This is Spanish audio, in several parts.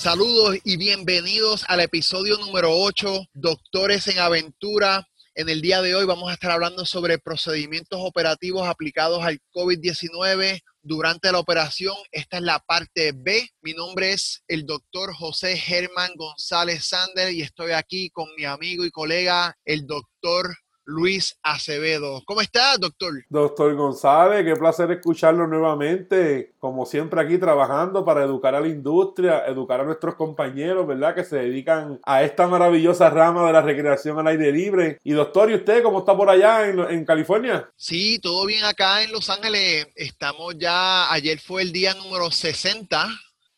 Saludos y bienvenidos al episodio número 8, Doctores en Aventura. En el día de hoy vamos a estar hablando sobre procedimientos operativos aplicados al COVID-19 durante la operación. Esta es la parte B. Mi nombre es el doctor José Germán González Sander y estoy aquí con mi amigo y colega, el doctor Luis Acevedo. ¿Cómo está, doctor? Doctor González, qué placer escucharlo nuevamente. Como siempre aquí trabajando para educar a la industria, educar a nuestros compañeros, ¿verdad? Que se dedican a esta maravillosa rama de la recreación al aire libre. Y doctor, ¿y usted cómo está por allá en, California? Sí, todo bien acá en Los Ángeles. Estamos ya, ayer fue el día número 60,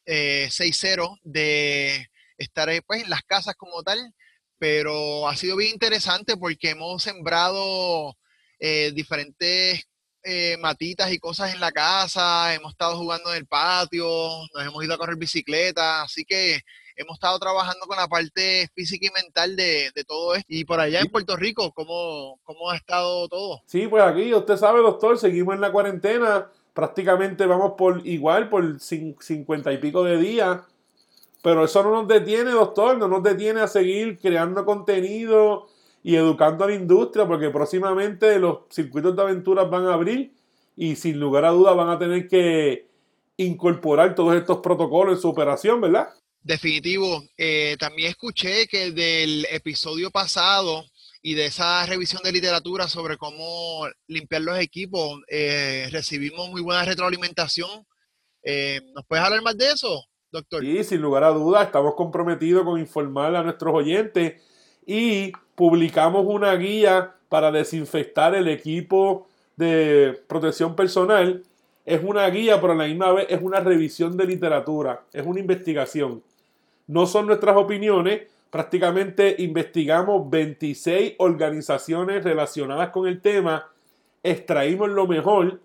eh, 6-0, de estar pues, en las casas como tal pero ha sido bien interesante porque hemos sembrado eh, diferentes eh, matitas y cosas en la casa, hemos estado jugando en el patio, nos hemos ido a correr bicicleta, así que hemos estado trabajando con la parte física y mental de, todo esto. Y por allá en Puerto Rico, ¿cómo, ¿cómo ha estado todo? Sí, pues aquí, usted sabe, doctor, seguimos en la cuarentena, prácticamente vamos por igual, por cincuenta y pico de días pero eso no nos detiene, doctor, no nos detiene a seguir creando contenido y educando a la industria, porque próximamente los circuitos de aventuras van a abrir y sin lugar a dudas van a tener que incorporar todos estos protocolos en su operación, ¿verdad? Definitivo. Eh, también escuché que del episodio pasado y de esa revisión de literatura sobre cómo limpiar los equipos, eh, recibimos muy buena retroalimentación. Eh, ¿Nos puedes hablar más de eso? Doctor. Sí, sin lugar a dudas, estamos comprometidos con informar a nuestros oyentes y publicamos una guía para desinfectar el equipo de protección personal. Es una guía, pero a la misma vez es una revisión de literatura, es una investigación. No son nuestras opiniones, prácticamente investigamos 26 organizaciones relacionadas con el tema, extraímos lo mejor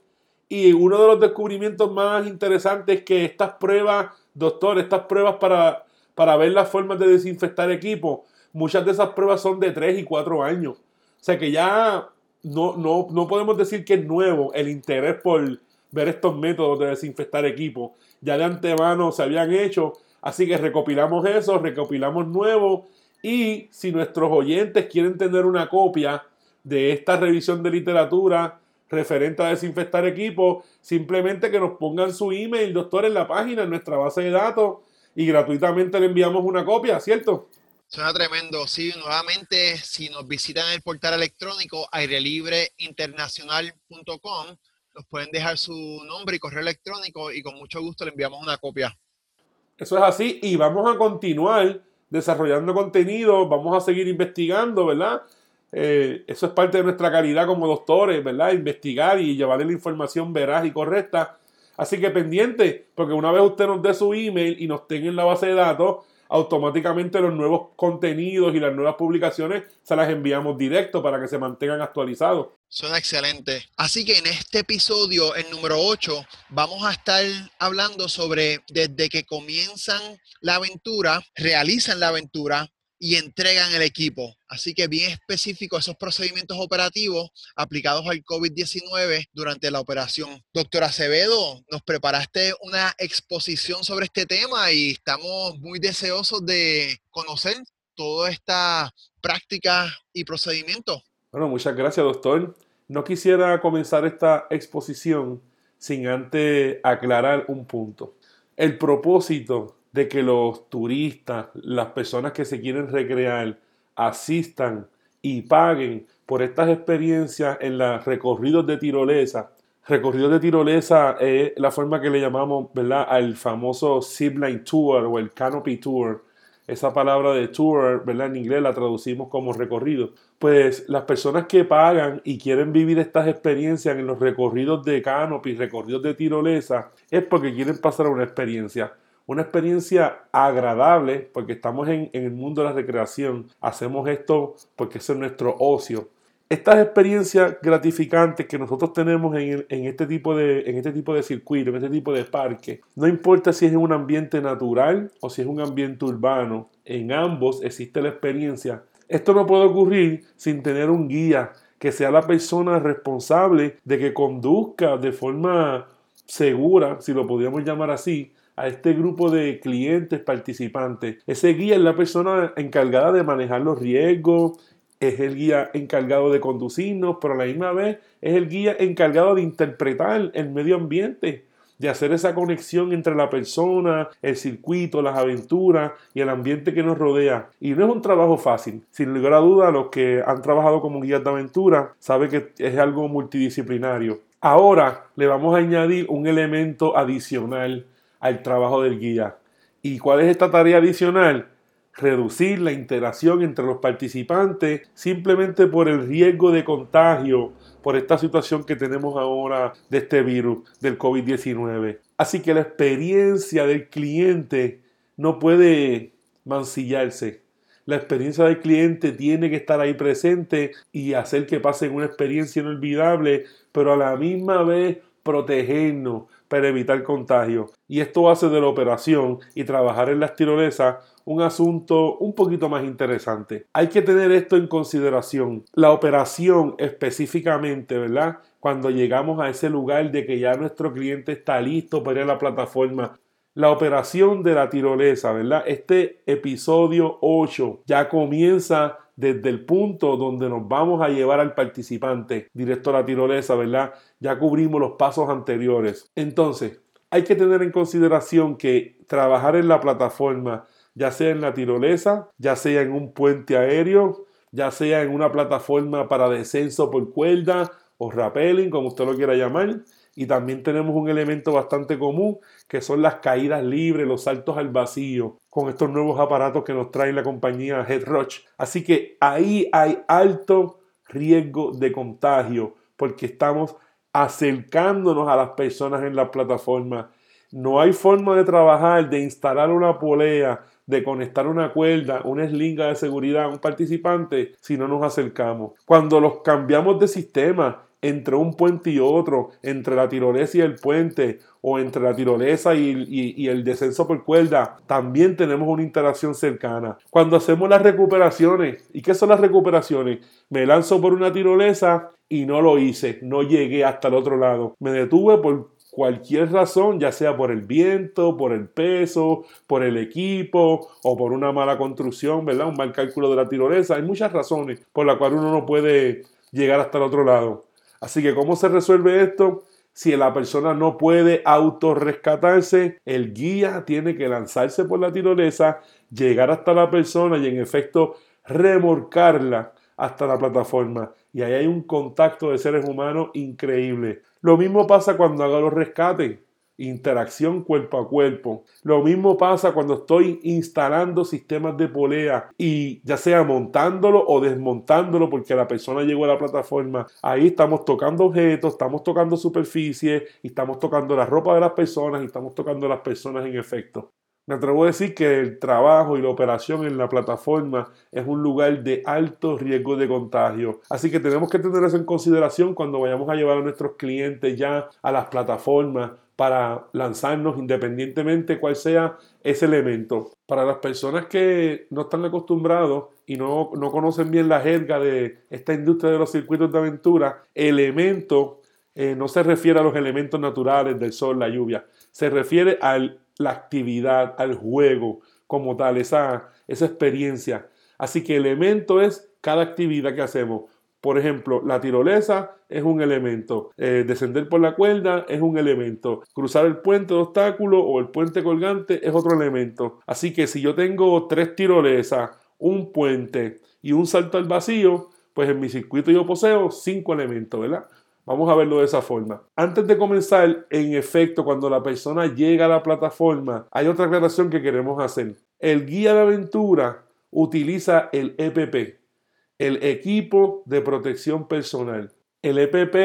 y uno de los descubrimientos más interesantes es que estas pruebas doctor, estas pruebas para, para ver las formas de desinfectar equipos, muchas de esas pruebas son de 3 y 4 años. O sea que ya no, no, no podemos decir que es nuevo el interés por ver estos métodos de desinfectar equipos. Ya de antemano se habían hecho, así que recopilamos eso, recopilamos nuevo y si nuestros oyentes quieren tener una copia de esta revisión de literatura, referente a desinfectar equipos, simplemente que nos pongan su email, doctor, en la página, en nuestra base de datos y gratuitamente le enviamos una copia, ¿cierto? Suena tremendo. Sí, nuevamente, si nos visitan el portal electrónico airelibreinternacional.com, nos pueden dejar su nombre y correo electrónico y con mucho gusto le enviamos una copia. Eso es así y vamos a continuar desarrollando contenido, vamos a seguir investigando, ¿verdad? Eh, eso es parte de nuestra calidad como doctores, ¿verdad? Investigar y llevarle la información veraz y correcta. Así que pendiente, porque una vez usted nos dé su email y nos tenga en la base de datos, automáticamente los nuevos contenidos y las nuevas publicaciones se las enviamos directo para que se mantengan actualizados. Suena excelente. Así que en este episodio, el número 8, vamos a estar hablando sobre desde que comienzan la aventura, realizan la aventura, y entregan el equipo. Así que bien específico esos procedimientos operativos aplicados al COVID-19 durante la operación. Doctor Acevedo, nos preparaste una exposición sobre este tema y estamos muy deseosos de conocer toda esta práctica y procedimiento. Bueno, muchas gracias, doctor. No quisiera comenzar esta exposición sin antes aclarar un punto. El propósito de que los turistas, las personas que se quieren recrear, asistan y paguen por estas experiencias en los recorridos de tirolesa. Recorridos de tirolesa es la forma que le llamamos, ¿verdad?, al famoso zipline tour o el canopy tour. Esa palabra de tour, ¿verdad? En inglés la traducimos como recorrido. Pues las personas que pagan y quieren vivir estas experiencias en los recorridos de canopy, recorridos de tirolesa, es porque quieren pasar una experiencia una experiencia agradable porque estamos en, el mundo de la recreación. Hacemos esto porque es nuestro ocio. Estas experiencias gratificantes que nosotros tenemos en, este tipo de, en este tipo de circuito, en este tipo de parque, no importa si es en un ambiente natural o si es un ambiente urbano, en ambos existe la experiencia. Esto no puede ocurrir sin tener un guía que sea la persona responsable de que conduzca de forma segura, si lo podríamos llamar así, a este grupo de clientes participantes. Ese guía es la persona encargada de manejar los riesgos, es el guía encargado de conducirnos, pero a la misma vez es el guía encargado de interpretar el medio ambiente, de hacer esa conexión entre la persona, el circuito, las aventuras y el ambiente que nos rodea. Y no es un trabajo fácil. Sin lugar a duda, los que han trabajado como guías de aventura saben que es algo multidisciplinario. Ahora le vamos a añadir un elemento adicional al trabajo del guía. ¿Y cuál es esta tarea adicional? reducir la interacción entre los participantes simplemente por el riesgo de contagio por esta situación que tenemos ahora de este virus del COVID-19. Así que la experiencia del cliente no puede mancillarse. La experiencia del cliente tiene que estar ahí presente y hacer que pasen una experiencia inolvidable, pero a la misma vez protegernos para evitar contagio. Y esto hace de la operación y trabajar en las tirolesas un asunto un poquito más interesante. Hay que tener esto en consideración. La operación específicamente, ¿verdad? Cuando llegamos a ese lugar de que ya nuestro cliente está listo para ir a la plataforma, la operación de la tirolesa, ¿verdad? Este episodio 8 ya comienza desde el punto donde nos vamos a llevar al participante directo a la tirolesa, ¿verdad? Ya cubrimos los pasos anteriores. Entonces, hay que tener en consideración que trabajar en la plataforma ya sea en la tirolesa, ya sea en un puente aéreo, ya sea en una plataforma para descenso por cuerda o rappelling, como usted lo quiera llamar. Y también tenemos un elemento bastante común, que son las caídas libres, los saltos al vacío, con estos nuevos aparatos que nos trae la compañía Headrush. Así que ahí hay alto riesgo de contagio, porque estamos acercándonos a las personas en la plataforma. No hay forma de trabajar, de instalar una polea, de conectar una cuerda, una slinga de seguridad a un participante si no nos acercamos. Cuando los cambiamos de sistema entre un puente y otro, entre la tirolesa y el puente, o entre la tirolesa y, el descenso por cuerda, también tenemos una interacción cercana. Cuando hacemos las recuperaciones, ¿y qué son las recuperaciones? Me lanzo por una tirolesa y no lo hice, no llegué hasta el otro lado. Me detuve por cualquier razón, ya sea por el viento, por el peso, por el equipo o por una mala construcción, ¿verdad? Un mal cálculo de la tirolesa. Hay muchas razones por las cuales uno no puede llegar hasta el otro lado. Así que, ¿cómo se resuelve esto? Si la persona no puede autorrescatarse, el guía tiene que lanzarse por la tirolesa, llegar hasta la persona y en efecto remorcarla hasta la plataforma. Y ahí hay un contacto de seres humanos increíble. Lo mismo pasa cuando hago los rescates, interacción cuerpo a cuerpo. Lo mismo pasa cuando estoy instalando sistemas de polea y ya sea montándolo o desmontándolo porque la persona llegó a la plataforma. Ahí estamos tocando objetos, estamos tocando superficie y estamos tocando la ropa de las personas y estamos tocando las personas en efecto. Me atrevo a decir que el trabajo y la operación en la plataforma es un lugar de alto riesgo de contagio. Así que tenemos que tener eso en consideración cuando vayamos a llevar a nuestros clientes ya a las plataformas para lanzarnos independientemente cuál sea ese elemento. Para las personas que no están acostumbrados y no, no conocen bien la jerga de esta industria de los circuitos de aventura, elemento eh, no se refiere a los elementos naturales del sol, la lluvia, se refiere al la actividad, al juego como tal, esa, esa experiencia. Así que elemento es cada actividad que hacemos. Por ejemplo, la tirolesa es un elemento, eh, descender por la cuerda es un elemento, cruzar el puente de obstáculo o el puente colgante es otro elemento. Así que si yo tengo tres tirolesas, un puente y un salto al vacío, pues en mi circuito yo poseo cinco elementos, ¿verdad? Vamos a verlo de esa forma. Antes de comenzar, en efecto, cuando la persona llega a la plataforma, hay otra aclaración que queremos hacer. El guía de aventura utiliza el EPP, el equipo de protección personal. El EPP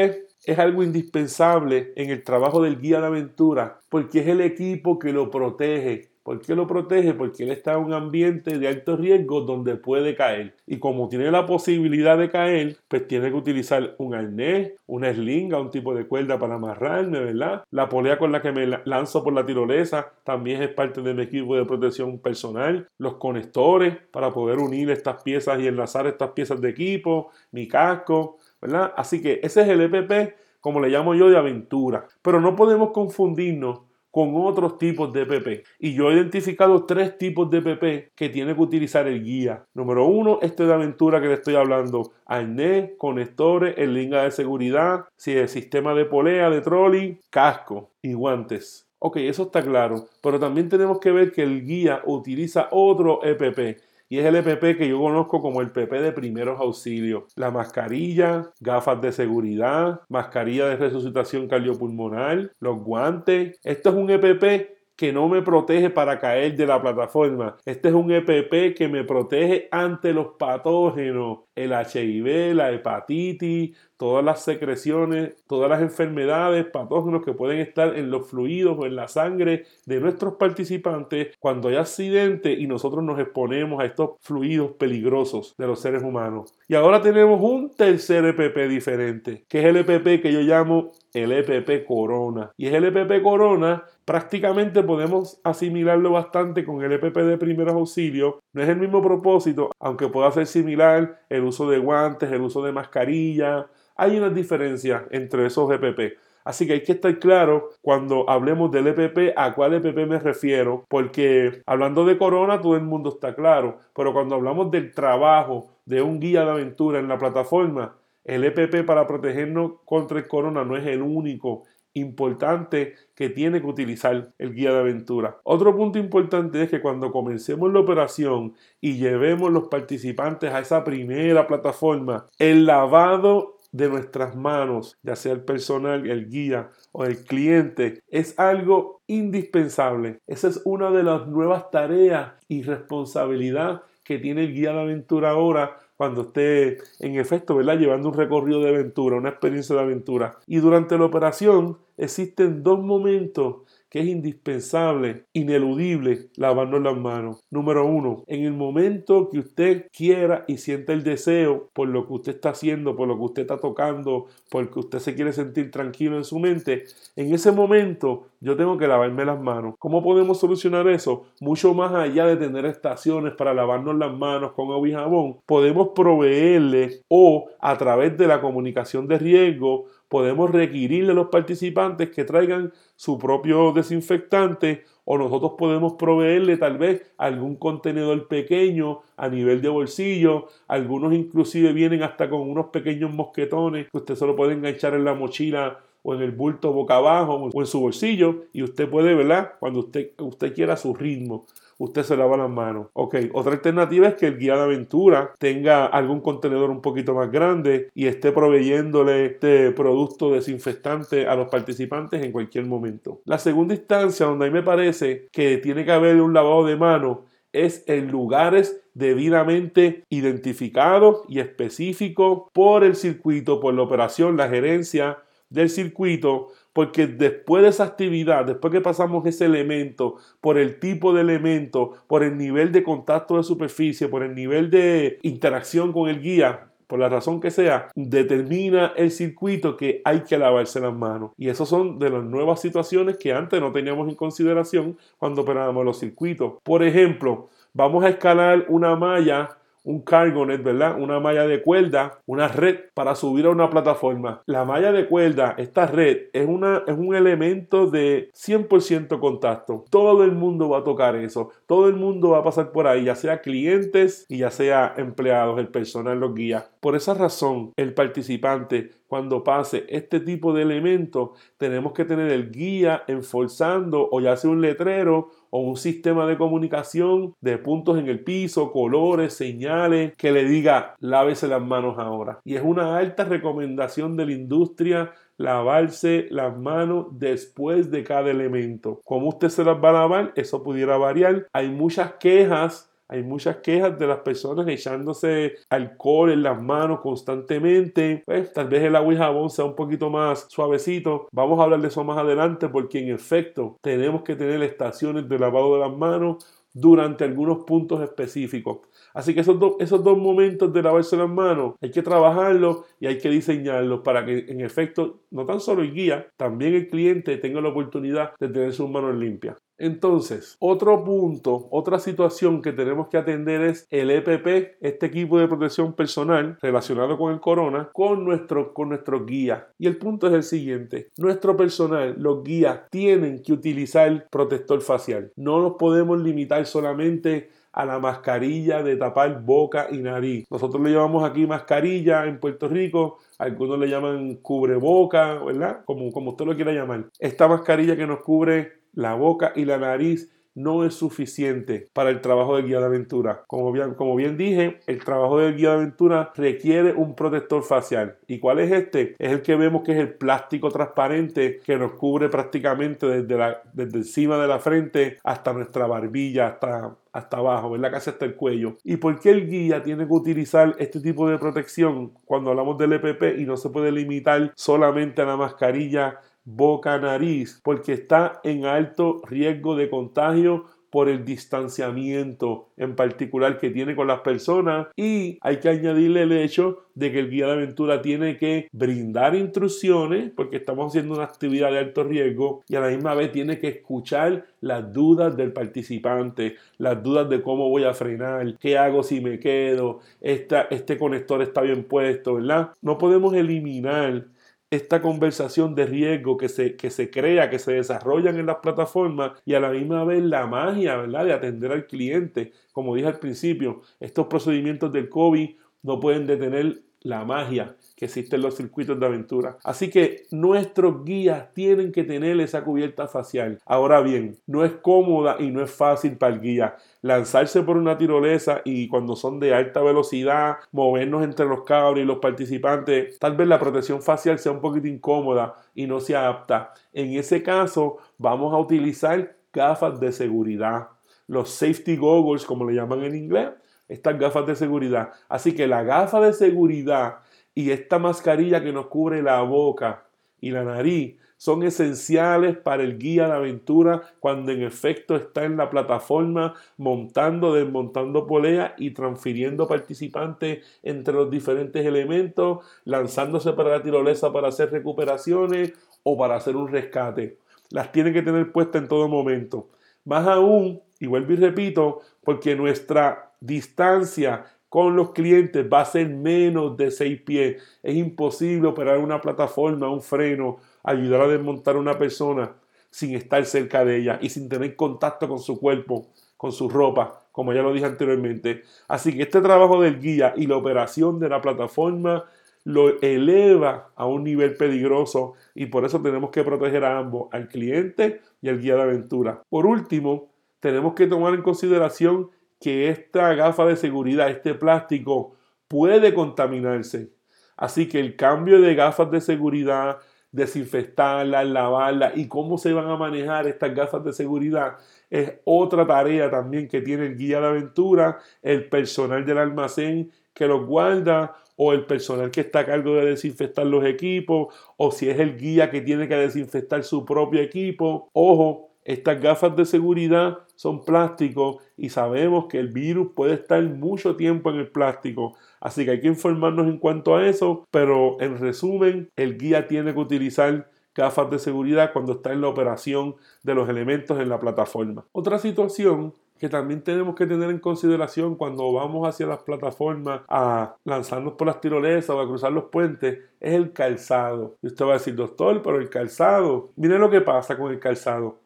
es algo indispensable en el trabajo del guía de aventura porque es el equipo que lo protege ¿Por qué lo protege? Porque él está en un ambiente de alto riesgo donde puede caer. Y como tiene la posibilidad de caer, pues tiene que utilizar un arnés, una slinga, un tipo de cuerda para amarrarme, ¿verdad? La polea con la que me lanzo por la tirolesa también es parte de mi equipo de protección personal. Los conectores para poder unir estas piezas y enlazar estas piezas de equipo, mi casco, ¿verdad? Así que ese es el EPP, como le llamo yo, de aventura. Pero no podemos confundirnos con otros tipos de EPP. Y yo he identificado tres tipos de EPP que tiene que utilizar el guía. Número uno, este de aventura que le estoy hablando. Arnés, conectores, el linga de seguridad, si el sistema de polea, de trolley, casco y guantes. Ok, eso está claro, pero también tenemos que ver que el guía utiliza otro EPP y es el EPP que yo conozco como el PP de primeros auxilios. La mascarilla, gafas de seguridad, mascarilla de resucitación cardiopulmonar, los guantes. Esto es un EPP que no me protege para caer de la plataforma. Este es un EPP que me protege ante los patógenos, el HIV, la hepatitis, todas las secreciones, todas las enfermedades, patógenos que pueden estar en los fluidos o en la sangre de nuestros participantes cuando hay accidente y nosotros nos exponemos a estos fluidos peligrosos de los seres humanos. Y ahora tenemos un tercer EPP diferente, que es el EPP que yo llamo el EPP Corona. Y es el EPP Corona, prácticamente podemos asimilarlo bastante con el EPP de primeros auxilios. No es el mismo propósito, aunque pueda ser similar el uso de guantes, el uso de mascarilla, hay una diferencia entre esos EPP. Así que hay que estar claro cuando hablemos del EPP a cuál EPP me refiero, porque hablando de corona todo el mundo está claro, pero cuando hablamos del trabajo de un guía de aventura en la plataforma, el EPP para protegernos contra el corona no es el único importante que tiene que utilizar el guía de aventura. Otro punto importante es que cuando comencemos la operación y llevemos los participantes a esa primera plataforma, el lavado de nuestras manos, ya sea el personal, el guía o el cliente, es algo indispensable. Esa es una de las nuevas tareas y responsabilidad que tiene el guía de aventura ahora cuando esté en efecto, ¿verdad? Llevando un recorrido de aventura, una experiencia de aventura. Y durante la operación existen dos momentos que es indispensable, ineludible, lavarnos las manos. Número uno, en el momento que usted quiera y sienta el deseo por lo que usted está haciendo, por lo que usted está tocando, porque usted se quiere sentir tranquilo en su mente, en ese momento yo tengo que lavarme las manos. ¿Cómo podemos solucionar eso? Mucho más allá de tener estaciones para lavarnos las manos con agua y jabón, podemos proveerle o a través de la comunicación de riesgo podemos requerirle a los participantes que traigan su propio desinfectante o nosotros podemos proveerle tal vez algún contenedor pequeño a nivel de bolsillo. Algunos inclusive vienen hasta con unos pequeños mosquetones que usted solo puede enganchar en la mochila o en el bulto boca abajo o en su bolsillo y usted puede, ¿verdad? Cuando usted, usted quiera su ritmo usted se lava las manos. Ok, otra alternativa es que el guía de aventura tenga algún contenedor un poquito más grande y esté proveyéndole este producto desinfectante a los participantes en cualquier momento. La segunda instancia donde a mí me parece que tiene que haber un lavado de manos es en lugares debidamente identificados y específicos por el circuito, por la operación, la gerencia del circuito, porque después de esa actividad, después que pasamos ese elemento, por el tipo de elemento, por el nivel de contacto de superficie, por el nivel de interacción con el guía, por la razón que sea, determina el circuito que hay que lavarse las manos. Y esas son de las nuevas situaciones que antes no teníamos en consideración cuando operábamos los circuitos. Por ejemplo, vamos a escalar una malla un cargo net, ¿verdad? Una malla de cuerda, una red para subir a una plataforma. La malla de cuerda, esta red, es, una, es un elemento de 100% contacto. Todo el mundo va a tocar eso. Todo el mundo va a pasar por ahí, ya sea clientes y ya sea empleados, el personal, los guías. Por esa razón, el participante cuando pase este tipo de elementos, tenemos que tener el guía enforzando o ya sea un letrero o un sistema de comunicación de puntos en el piso, colores, señales, que le diga lávese las manos ahora. Y es una alta recomendación de la industria lavarse las manos después de cada elemento. ¿Cómo usted se las va a lavar? Eso pudiera variar. Hay muchas quejas hay muchas quejas de las personas echándose alcohol en las manos constantemente. Pues, tal vez el agua y jabón sea un poquito más suavecito. Vamos a hablar de eso más adelante porque en efecto tenemos que tener estaciones de lavado de las manos durante algunos puntos específicos. Así que esos, esos dos momentos de lavarse las manos hay que trabajarlos y hay que diseñarlos para que en efecto no tan solo el guía, también el cliente tenga la oportunidad de tener sus manos limpias. Entonces, otro punto, otra situación que tenemos que atender es el EPP, este equipo de protección personal relacionado con el corona, con nuestro, con nuestro guía. Y el punto es el siguiente, nuestro personal, los guías, tienen que utilizar protector facial. No nos podemos limitar solamente a la mascarilla de tapar boca y nariz. Nosotros le llamamos aquí mascarilla en Puerto Rico, algunos le llaman cubreboca, ¿verdad? Como, como usted lo quiera llamar. Esta mascarilla que nos cubre la boca y la nariz no es suficiente para el trabajo del guía de aventura. Como bien, como bien dije, el trabajo del guía de aventura requiere un protector facial. ¿Y cuál es este? Es el que vemos que es el plástico transparente que nos cubre prácticamente desde, la, desde encima de la frente hasta nuestra barbilla, hasta hasta abajo, ¿verdad? Casi hasta el cuello. ¿Y por qué el guía tiene que utilizar este tipo de protección cuando hablamos del EPP y no se puede limitar solamente a la mascarilla boca, nariz, porque está en alto riesgo de contagio por el distanciamiento en particular que tiene con las personas y hay que añadirle el hecho de que el guía de aventura tiene que brindar instrucciones porque estamos haciendo una actividad de alto riesgo y a la misma vez tiene que escuchar las dudas del participante, las dudas de cómo voy a frenar, qué hago si me quedo, este conector está bien puesto, ¿verdad? No podemos eliminar esta conversación de riesgo que se, que se crea, que se desarrollan en las plataformas y a la misma vez la magia, ¿verdad? De atender al cliente. Como dije al principio, estos procedimientos del COVID no pueden detener la magia que existe en los circuitos de aventura. Así que nuestros guías tienen que tener esa cubierta facial. Ahora bien, no es cómoda y no es fácil para el guía lanzarse por una tirolesa y cuando son de alta velocidad, movernos entre los cables y los participantes, tal vez la protección facial sea un poquito incómoda y no se adapta. En ese caso, vamos a utilizar gafas de seguridad, los safety goggles, como le llaman en inglés, estas gafas de seguridad. Así que la gafa de seguridad y esta mascarilla que nos cubre la boca y la nariz son esenciales para el guía de aventura cuando en efecto está en la plataforma montando, desmontando polea y transfiriendo participantes entre los diferentes elementos, lanzándose para la tirolesa para hacer recuperaciones o para hacer un rescate. Las tiene que tener puestas en todo momento. Más aún, y vuelvo y repito, porque nuestra distancia con los clientes va a ser menos de 6 pies. Es imposible operar una plataforma, un freno, ayudar a desmontar a una persona sin estar cerca de ella y sin tener contacto con su cuerpo, con su ropa, como ya lo dije anteriormente. Así que este trabajo del guía y la operación de la plataforma lo eleva a un nivel peligroso y por eso tenemos que proteger a ambos, al cliente y al guía de aventura. Por último, tenemos que tomar en consideración que esta gafa de seguridad, este plástico, puede contaminarse. Así que el cambio de gafas de seguridad, desinfectarlas, lavarlas y cómo se van a manejar estas gafas de seguridad es otra tarea también que tiene el guía de aventura, el personal del almacén que los guarda o el personal que está a cargo de desinfectar los equipos o si es el guía que tiene que desinfectar su propio equipo. Ojo, estas gafas de seguridad son plásticos y sabemos que el virus puede estar mucho tiempo en el plástico. Así que hay que informarnos en cuanto a eso, pero en resumen, el guía tiene que utilizar gafas de seguridad cuando está en la operación de los elementos en la plataforma. Otra situación que también tenemos que tener en consideración cuando vamos hacia las plataformas a lanzarnos por las tirolesas o a cruzar los puentes es el calzado. Y usted va a decir, doctor, pero el calzado, mire lo que pasa con el calzado.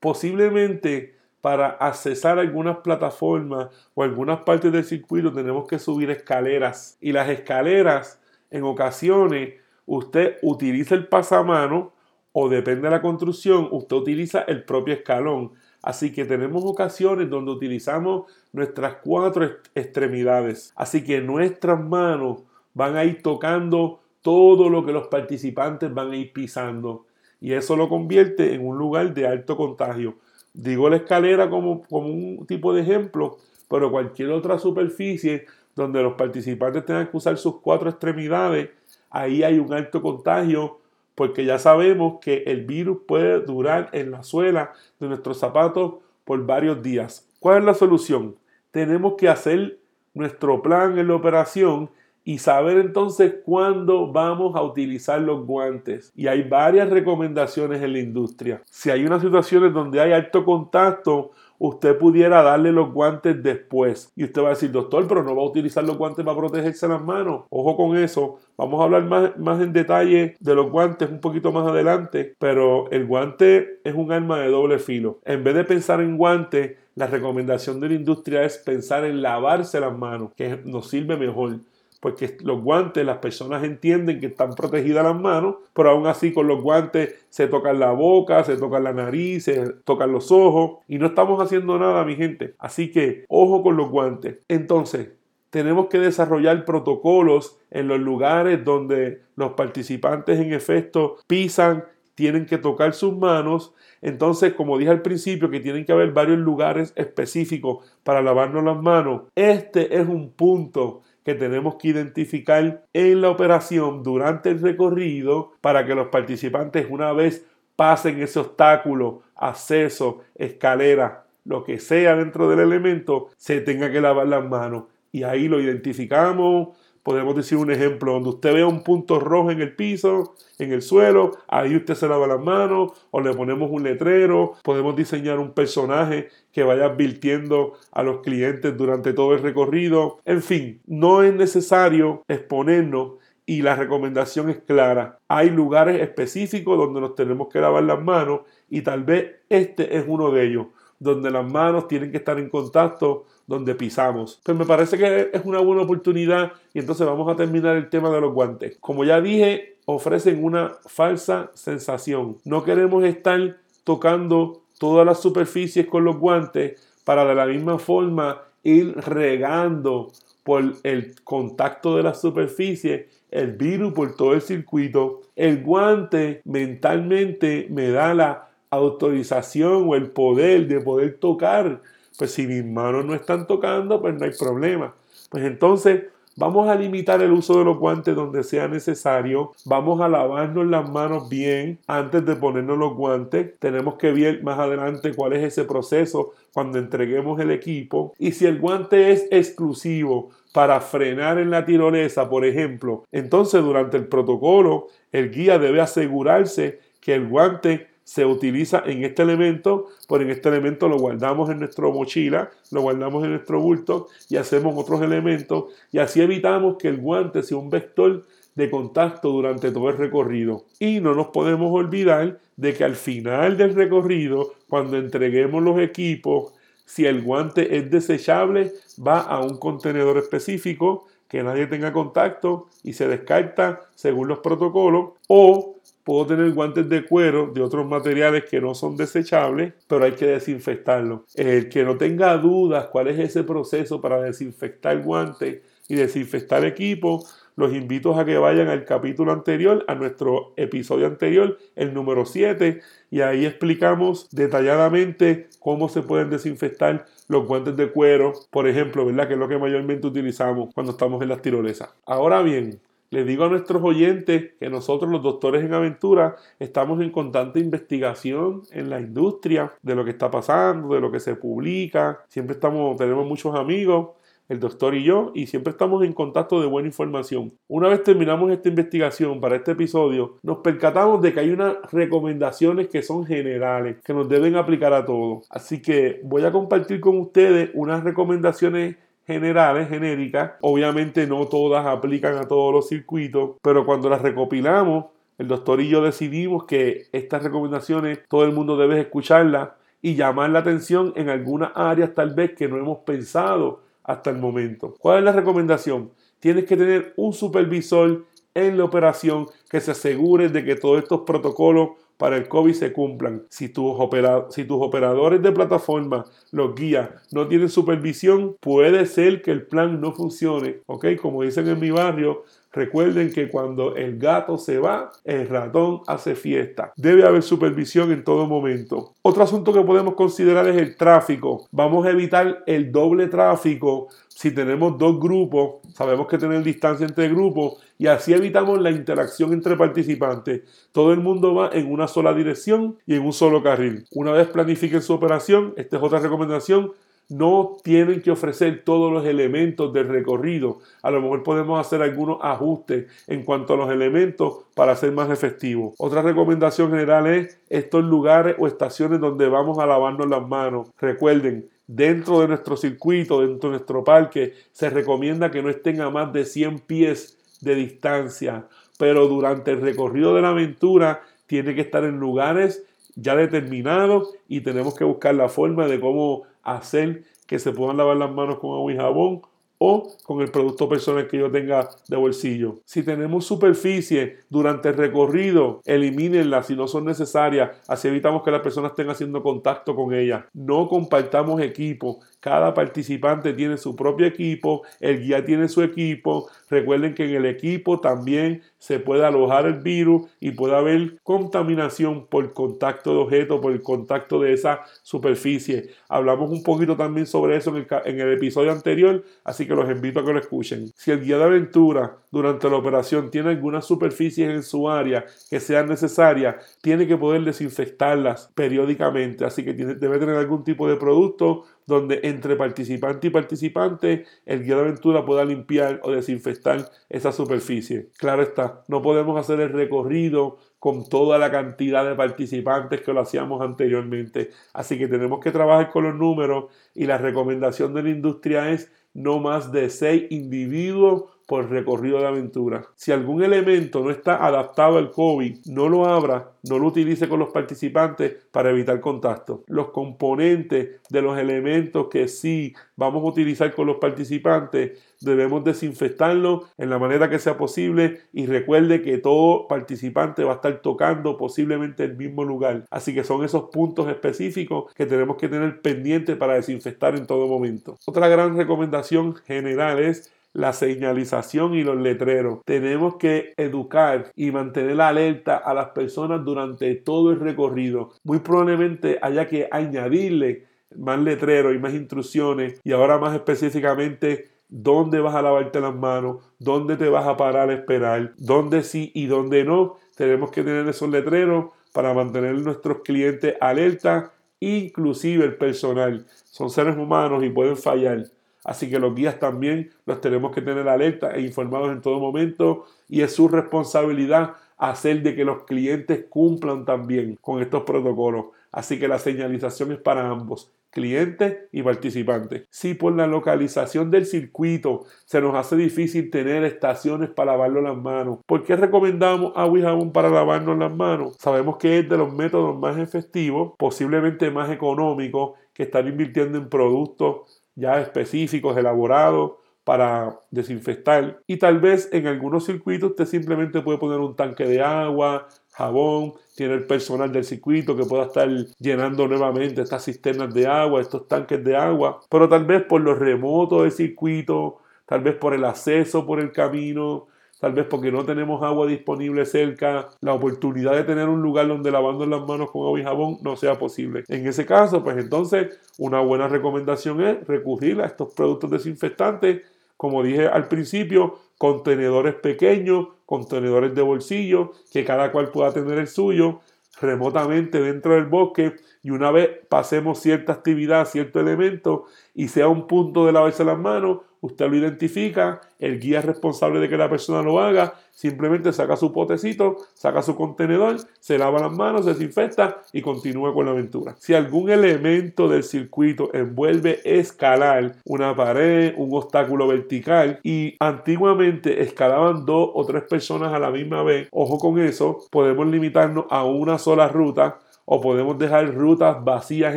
Posiblemente para accesar algunas plataformas o algunas partes del circuito tenemos que subir escaleras. Y las escaleras, en ocasiones, usted utiliza el pasamano o depende de la construcción, usted utiliza el propio escalón. Así que tenemos ocasiones donde utilizamos nuestras cuatro extremidades. Así que nuestras manos van a ir tocando todo lo que los participantes van a ir pisando y eso lo convierte en un lugar de alto contagio. Digo la escalera como, como un tipo de ejemplo, pero cualquier otra superficie donde los participantes tengan que usar sus cuatro extremidades, ahí hay un alto contagio porque ya sabemos que el virus puede durar en la suela de nuestros zapatos por varios días. ¿Cuál es la solución? Tenemos que hacer nuestro plan en la operación y saber entonces cuándo vamos a utilizar los guantes. Y hay varias recomendaciones en la industria. Si hay unas situaciones donde hay alto contacto, usted pudiera darle los guantes después. Y usted va a decir, doctor, pero no va a utilizar los guantes para protegerse las manos. Ojo con eso. Vamos a hablar más, más en detalle de los guantes un poquito más adelante. Pero el guante es un arma de doble filo. En vez de pensar en guantes, la recomendación de la industria es pensar en lavarse las manos, que nos sirve mejor porque los guantes las personas entienden que están protegidas las manos, pero aún así con los guantes se tocan la boca, se tocan la nariz, se tocan los ojos y no estamos haciendo nada, mi gente. Así que ojo con los guantes. Entonces, tenemos que desarrollar protocolos en los lugares donde los participantes en efecto pisan, tienen que tocar sus manos. Entonces, como dije al principio, que tienen que haber varios lugares específicos para lavarnos las manos. Este es un punto que tenemos que identificar en la operación durante el recorrido para que los participantes una vez pasen ese obstáculo, acceso, escalera, lo que sea dentro del elemento, se tenga que lavar las manos. Y ahí lo identificamos, Podemos decir un ejemplo donde usted vea un punto rojo en el piso, en el suelo, ahí usted se lava las manos o le ponemos un letrero. Podemos diseñar un personaje que vaya advirtiendo a los clientes durante todo el recorrido. En fin, no es necesario exponernos y la recomendación es clara. Hay lugares específicos donde nos tenemos que lavar las manos y tal vez este es uno de ellos, donde las manos tienen que estar en contacto donde pisamos. Pues me parece que es una buena oportunidad y entonces vamos a terminar el tema de los guantes. Como ya dije, ofrecen una falsa sensación. No queremos estar tocando todas las superficies con los guantes para de la misma forma ir regando por el contacto de la superficie el virus por todo el circuito. El guante mentalmente me da la autorización o el poder de poder tocar pues si mis manos no están tocando, pues no hay problema. Pues entonces vamos a limitar el uso de los guantes donde sea necesario. Vamos a lavarnos las manos bien antes de ponernos los guantes. Tenemos que ver más adelante cuál es ese proceso cuando entreguemos el equipo. Y si el guante es exclusivo para frenar en la tirolesa, por ejemplo, entonces durante el protocolo el guía debe asegurarse que el guante se utiliza en este elemento, por en este elemento lo guardamos en nuestra mochila, lo guardamos en nuestro bulto y hacemos otros elementos y así evitamos que el guante sea un vector de contacto durante todo el recorrido. Y no nos podemos olvidar de que al final del recorrido, cuando entreguemos los equipos, si el guante es desechable, va a un contenedor específico que nadie tenga contacto y se descarta según los protocolos o Puedo tener guantes de cuero de otros materiales que no son desechables, pero hay que desinfectarlos. El que no tenga dudas cuál es ese proceso para desinfectar guantes y desinfectar equipo, los invito a que vayan al capítulo anterior, a nuestro episodio anterior, el número 7, y ahí explicamos detalladamente cómo se pueden desinfectar los guantes de cuero, por ejemplo, ¿verdad? Que es lo que mayormente utilizamos cuando estamos en las tirolesas. Ahora bien, les digo a nuestros oyentes que nosotros los doctores en aventura estamos en constante investigación en la industria de lo que está pasando, de lo que se publica. Siempre estamos, tenemos muchos amigos, el doctor y yo, y siempre estamos en contacto de buena información. Una vez terminamos esta investigación para este episodio, nos percatamos de que hay unas recomendaciones que son generales, que nos deben aplicar a todos. Así que voy a compartir con ustedes unas recomendaciones generales, genéricas. Obviamente no todas aplican a todos los circuitos, pero cuando las recopilamos, el doctor y yo decidimos que estas recomendaciones todo el mundo debe escucharlas y llamar la atención en algunas áreas tal vez que no hemos pensado hasta el momento. ¿Cuál es la recomendación? Tienes que tener un supervisor en la operación que se asegure de que todos estos protocolos para el COVID se cumplan. Si tus, operadores de plataforma, los guías, no tienen supervisión, puede ser que el plan no funcione. ¿Ok? Como dicen en mi barrio, Recuerden que cuando el gato se va, el ratón hace fiesta. Debe haber supervisión en todo momento. Otro asunto que podemos considerar es el tráfico. Vamos a evitar el doble tráfico si tenemos dos grupos. Sabemos que tener distancia entre grupos y así evitamos la interacción entre participantes. Todo el mundo va en una sola dirección y en un solo carril. Una vez planifiquen su operación, esta es otra recomendación, no tienen que ofrecer todos los elementos del recorrido. A lo mejor podemos hacer algunos ajustes en cuanto a los elementos para ser más efectivo. Otra recomendación general es estos lugares o estaciones donde vamos a lavarnos las manos. Recuerden, dentro de nuestro circuito, dentro de nuestro parque, se recomienda que no estén a más de 100 pies de distancia, pero durante el recorrido de la aventura tiene que estar en lugares ya determinados y tenemos que buscar la forma de cómo hacer que se puedan lavar las manos con agua y jabón o con el producto personal que yo tenga de bolsillo. Si tenemos superficie durante el recorrido, elimínenla si no son necesarias, así evitamos que las personas estén haciendo contacto con ellas. No compartamos equipo, cada participante tiene su propio equipo, el guía tiene su equipo. Recuerden que en el equipo también se puede alojar el virus y puede haber contaminación por contacto de objetos, por el contacto de esa superficie. Hablamos un poquito también sobre eso en el, en el episodio anterior, así que los invito a que lo escuchen. Si el guía de aventura durante la operación tiene algunas superficies en su área que sean necesarias, tiene que poder desinfectarlas periódicamente, así que debe tener algún tipo de producto donde entre participante y participante el guía de aventura pueda limpiar o desinfectar esa superficie. Claro está, no podemos hacer el recorrido con toda la cantidad de participantes que lo hacíamos anteriormente. Así que tenemos que trabajar con los números y la recomendación de la industria es no más de seis individuos por recorrido de aventura. Si algún elemento no está adaptado al COVID, no lo abra, no lo utilice con los participantes para evitar contacto. Los componentes de los elementos que sí vamos a utilizar con los participantes debemos desinfectarlos en la manera que sea posible y recuerde que todo participante va a estar tocando posiblemente el mismo lugar. Así que son esos puntos específicos que tenemos que tener pendientes para desinfectar en todo momento. Otra gran recomendación general es la señalización y los letreros. Tenemos que educar y mantener alerta a las personas durante todo el recorrido. Muy probablemente haya que añadirle más letreros y más instrucciones y ahora más específicamente dónde vas a lavarte las manos, dónde te vas a parar a esperar, dónde sí y dónde no. Tenemos que tener esos letreros para mantener nuestros clientes alerta, inclusive el personal. Son seres humanos y pueden fallar. Así que los guías también los tenemos que tener alerta e informados en todo momento y es su responsabilidad hacer de que los clientes cumplan también con estos protocolos. Así que la señalización es para ambos, clientes y participantes. Si por la localización del circuito se nos hace difícil tener estaciones para lavarnos las manos, ¿por qué recomendamos agua y jabón para lavarnos las manos? Sabemos que es de los métodos más efectivos, posiblemente más económicos, que están invirtiendo en productos ya específicos, elaborados para desinfectar. Y tal vez en algunos circuitos usted simplemente puede poner un tanque de agua, jabón, tiene el personal del circuito que pueda estar llenando nuevamente estas cisternas de agua, estos tanques de agua, pero tal vez por lo remoto del circuito, tal vez por el acceso por el camino, tal vez porque no tenemos agua disponible cerca, la oportunidad de tener un lugar donde lavando las manos con agua y jabón no sea posible. En ese caso, pues entonces una buena recomendación es recurrir a estos productos desinfectantes, como dije al principio, contenedores pequeños, contenedores de bolsillo, que cada cual pueda tener el suyo remotamente dentro del bosque y una vez pasemos cierta actividad, cierto elemento y sea un punto de lavarse las manos, usted lo identifica, el guía es responsable de que la persona lo haga, simplemente saca su potecito, saca su contenedor, se lava las manos, desinfecta y continúa con la aventura. Si algún elemento del circuito envuelve escalar una pared, un obstáculo vertical y antiguamente escalaban dos o tres personas a la misma vez, ojo con eso, podemos limitarnos a una sola ruta o podemos dejar rutas vacías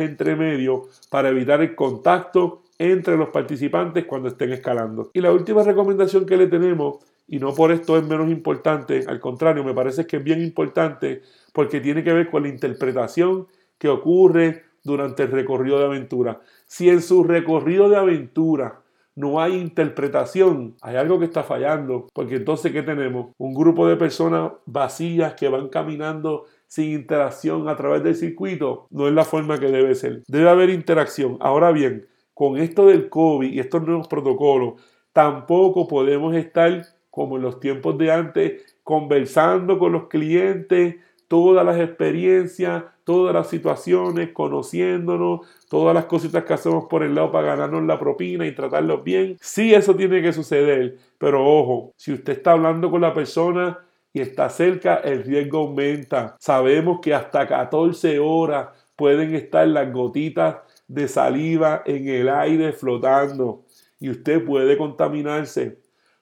entre medio para evitar el contacto entre los participantes cuando estén escalando. Y la última recomendación que le tenemos, y no por esto es menos importante, al contrario, me parece que es bien importante porque tiene que ver con la interpretación que ocurre durante el recorrido de aventura. Si en su recorrido de aventura no hay interpretación, hay algo que está fallando, porque entonces ¿qué tenemos? Un grupo de personas vacías que van caminando sin interacción a través del circuito, no es la forma que debe ser. Debe haber interacción. Ahora bien, con esto del COVID y estos nuevos protocolos, tampoco podemos estar como en los tiempos de antes, conversando con los clientes, todas las experiencias, todas las situaciones, conociéndonos, todas las cositas que hacemos por el lado para ganarnos la propina y tratarlos bien. Sí, eso tiene que suceder, pero ojo, si usted está hablando con la persona y está cerca, el riesgo aumenta. Sabemos que hasta 14 horas pueden estar las gotitas de saliva en el aire flotando y usted puede contaminarse.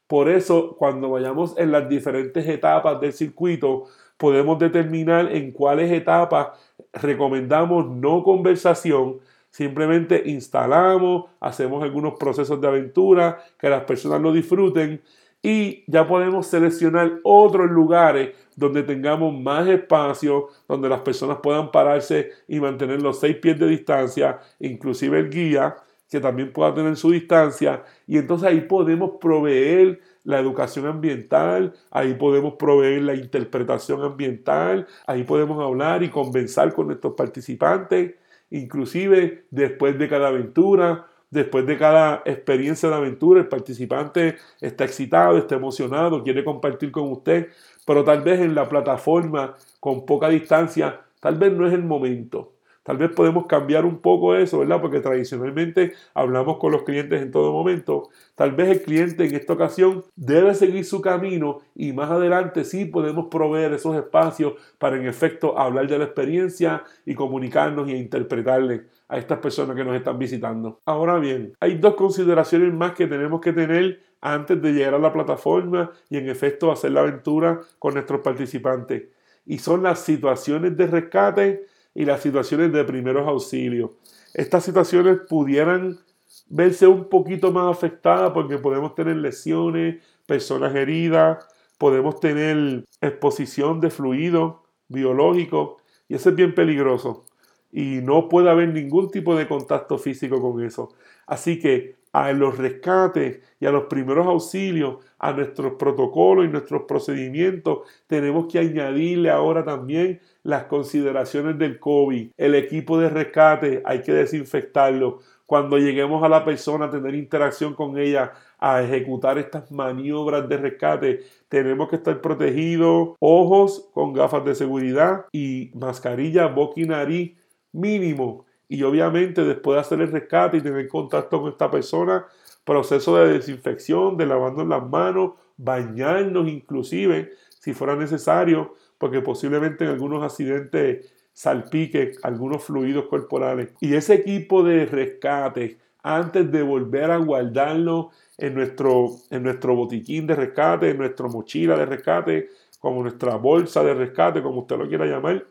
Por eso, cuando vayamos en las diferentes etapas del circuito, podemos determinar en cuáles etapas recomendamos no conversación, simplemente instalamos, hacemos algunos procesos de aventura, que las personas lo disfruten y ya podemos seleccionar otros lugares donde tengamos más espacio, donde las personas puedan pararse y mantener los seis pies de distancia, inclusive el guía, que también pueda tener su distancia, y entonces ahí podemos proveer la educación ambiental, ahí podemos proveer la interpretación ambiental, ahí podemos hablar y conversar con nuestros participantes, inclusive después de cada aventura, después de cada experiencia de aventura, el participante está excitado, está emocionado, quiere compartir con usted, pero tal vez en la plataforma con poca distancia, tal vez no es el momento. Tal vez podemos cambiar un poco eso, ¿verdad? Porque tradicionalmente hablamos con los clientes en todo momento. Tal vez el cliente en esta ocasión debe seguir su camino y más adelante sí podemos proveer esos espacios para en efecto hablar de la experiencia y comunicarnos y interpretarle a estas personas que nos están visitando. Ahora bien, hay dos consideraciones más que tenemos que tener antes de llegar a la plataforma y en efecto hacer la aventura con nuestros participantes. Y son las situaciones de rescate y las situaciones de primeros auxilios. Estas situaciones pudieran verse un poquito más afectadas porque podemos tener lesiones, personas heridas, podemos tener exposición de fluidos biológicos y eso es bien peligroso y no puede haber ningún tipo de contacto físico con eso. Así que a los rescates y a los primeros auxilios, a nuestros protocolos y nuestros procedimientos, tenemos que añadirle ahora también las consideraciones del COVID. El equipo de rescate hay que desinfectarlo. Cuando lleguemos a la persona a tener interacción con ella, a ejecutar estas maniobras de rescate, tenemos que estar protegidos, ojos con gafas de seguridad y mascarilla, boca y nariz mínimo. Y obviamente después de hacer el rescate y tener contacto con esta persona, proceso de desinfección, de lavarnos las manos, bañarnos inclusive, si fuera necesario, porque posiblemente en algunos accidentes salpique algunos fluidos corporales. Y ese equipo de rescate, antes de volver a guardarlo en nuestro, en nuestro botiquín de rescate, en nuestra mochila de rescate, como nuestra bolsa de rescate, como usted lo quiera llamar,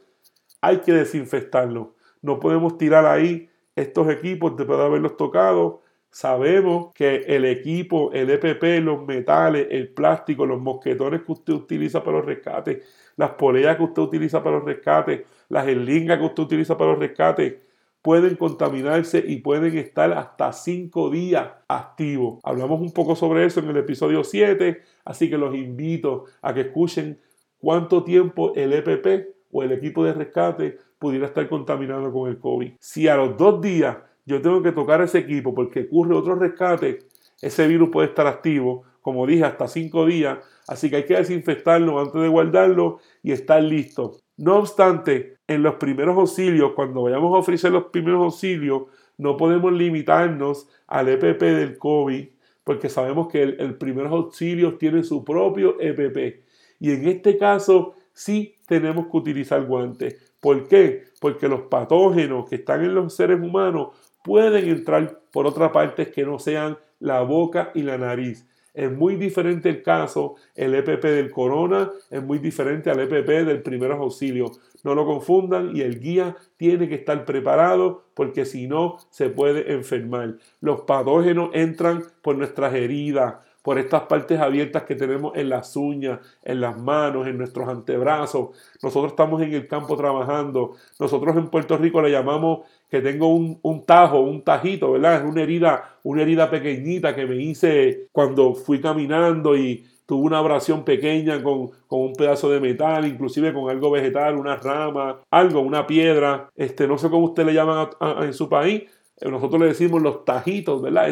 hay que desinfectarlo. No podemos tirar ahí estos equipos después de haberlos tocado. Sabemos que el equipo, el EPP, los metales, el plástico, los mosquetones que usted utiliza para los rescates, las poleas que usted utiliza para los rescates, las eslingas que usted utiliza para los rescates, pueden contaminarse y pueden estar hasta cinco días activos. Hablamos un poco sobre eso en el episodio 7, así que los invito a que escuchen cuánto tiempo el EPP o el equipo de rescate pudiera estar contaminado con el COVID. Si a los dos días yo tengo que tocar ese equipo porque ocurre otro rescate, ese virus puede estar activo, como dije, hasta cinco días, así que hay que desinfectarlo antes de guardarlo y estar listo. No obstante, en los primeros auxilios, cuando vayamos a ofrecer los primeros auxilios, no podemos limitarnos al EPP del COVID, porque sabemos que el, el primeros auxilios tiene su propio EPP. Y en este caso, sí tenemos que utilizar guantes. ¿Por qué? Porque los patógenos que están en los seres humanos pueden entrar por otras partes que no sean la boca y la nariz. Es muy diferente el caso, el EPP del corona es muy diferente al EPP del primeros auxilios. No lo confundan y el guía tiene que estar preparado porque si no se puede enfermar. Los patógenos entran por nuestras heridas, por estas partes abiertas que tenemos en las uñas, en las manos, en nuestros antebrazos. Nosotros estamos en el campo trabajando. Nosotros en Puerto Rico le llamamos que tengo un, tajo, un tajito, ¿verdad? Es una herida, una herida pequeñita que me hice cuando fui caminando y tuve una abrasión pequeña con, un pedazo de metal, inclusive con algo vegetal, una rama, algo, una piedra. Este, no sé cómo usted le llaman en su país. Nosotros le decimos los tajitos, ¿verdad?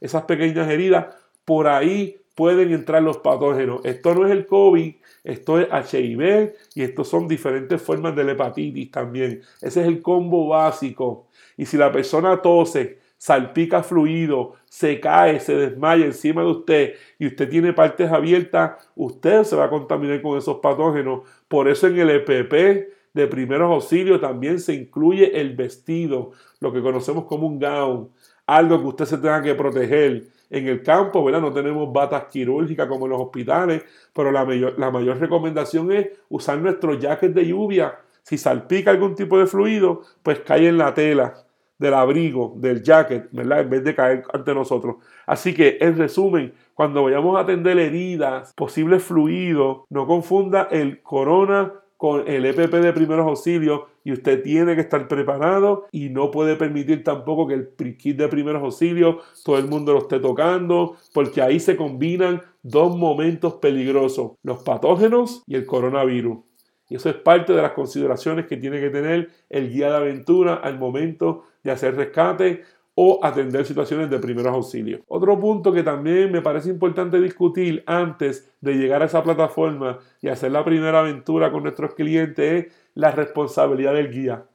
esas pequeñas heridas por ahí pueden entrar los patógenos. Esto no es el COVID, esto es HIV y esto son diferentes formas de hepatitis también. Ese es el combo básico. Y si la persona tose, salpica fluido, se cae, se desmaya encima de usted y usted tiene partes abiertas, usted se va a contaminar con esos patógenos. Por eso en el EPP de primeros auxilios también se incluye el vestido, lo que conocemos como un gown, algo que usted se tenga que proteger. En el campo, ¿verdad? No tenemos batas quirúrgicas como en los hospitales, pero la mayor, la mayor recomendación es usar nuestro jacket de lluvia. Si salpica algún tipo de fluido, pues cae en la tela del abrigo, del jacket, ¿verdad? En vez de caer ante nosotros. Así que, en resumen, cuando vayamos a atender heridas, posibles fluidos, no confunda el corona con el EPP de primeros auxilios y usted tiene que estar preparado y no puede permitir tampoco que el kit de primeros auxilios todo el mundo lo esté tocando porque ahí se combinan dos momentos peligrosos, los patógenos y el coronavirus. Y eso es parte de las consideraciones que tiene que tener el guía de aventura al momento de hacer rescate o atender situaciones de primeros auxilios. Otro punto que también me parece importante discutir antes de llegar a esa plataforma y hacer la primera aventura con nuestros clientes es la responsabilidad del guía.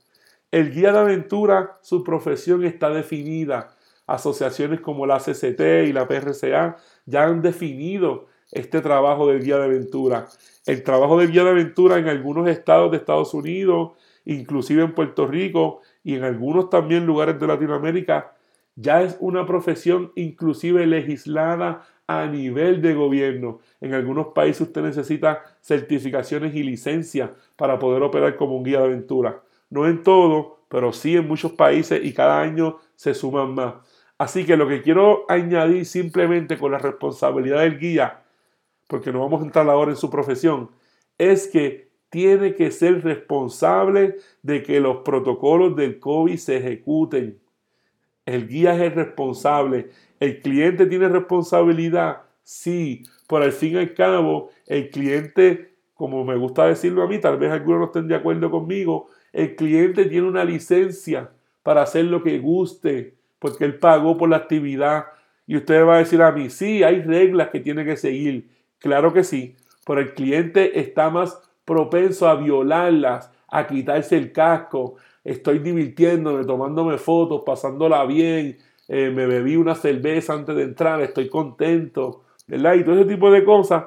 El guía de aventura, su profesión está definida. Asociaciones como la CCT y la PRCA ya han definido este trabajo del guía de aventura. El trabajo del guía de aventura en algunos estados de Estados Unidos, inclusive en Puerto Rico, y en algunos también lugares de Latinoamérica ya es una profesión inclusive legislada a nivel de gobierno. En algunos países usted necesita certificaciones y licencias para poder operar como un guía de aventura. No en todo, pero sí en muchos países y cada año se suman más. Así que lo que quiero añadir simplemente con la responsabilidad del guía, porque no vamos a entrar ahora en su profesión, es que tiene que ser responsable de que los protocolos del COVID se ejecuten. El guía es el responsable. ¿El cliente tiene responsabilidad? Sí, pero al fin y al cabo, el cliente, como me gusta decirlo a mí, tal vez algunos no estén de acuerdo conmigo, el cliente tiene una licencia para hacer lo que guste, porque él pagó por la actividad. Y usted va a decir a mí, sí, hay reglas que tiene que seguir. Claro que sí, pero el cliente está más propenso a violarlas, a quitarse el casco. Estoy divirtiéndome, tomándome fotos, pasándola bien. Eh, me bebí una cerveza antes de entrar, estoy contento, ¿verdad? Y todo ese tipo de cosas.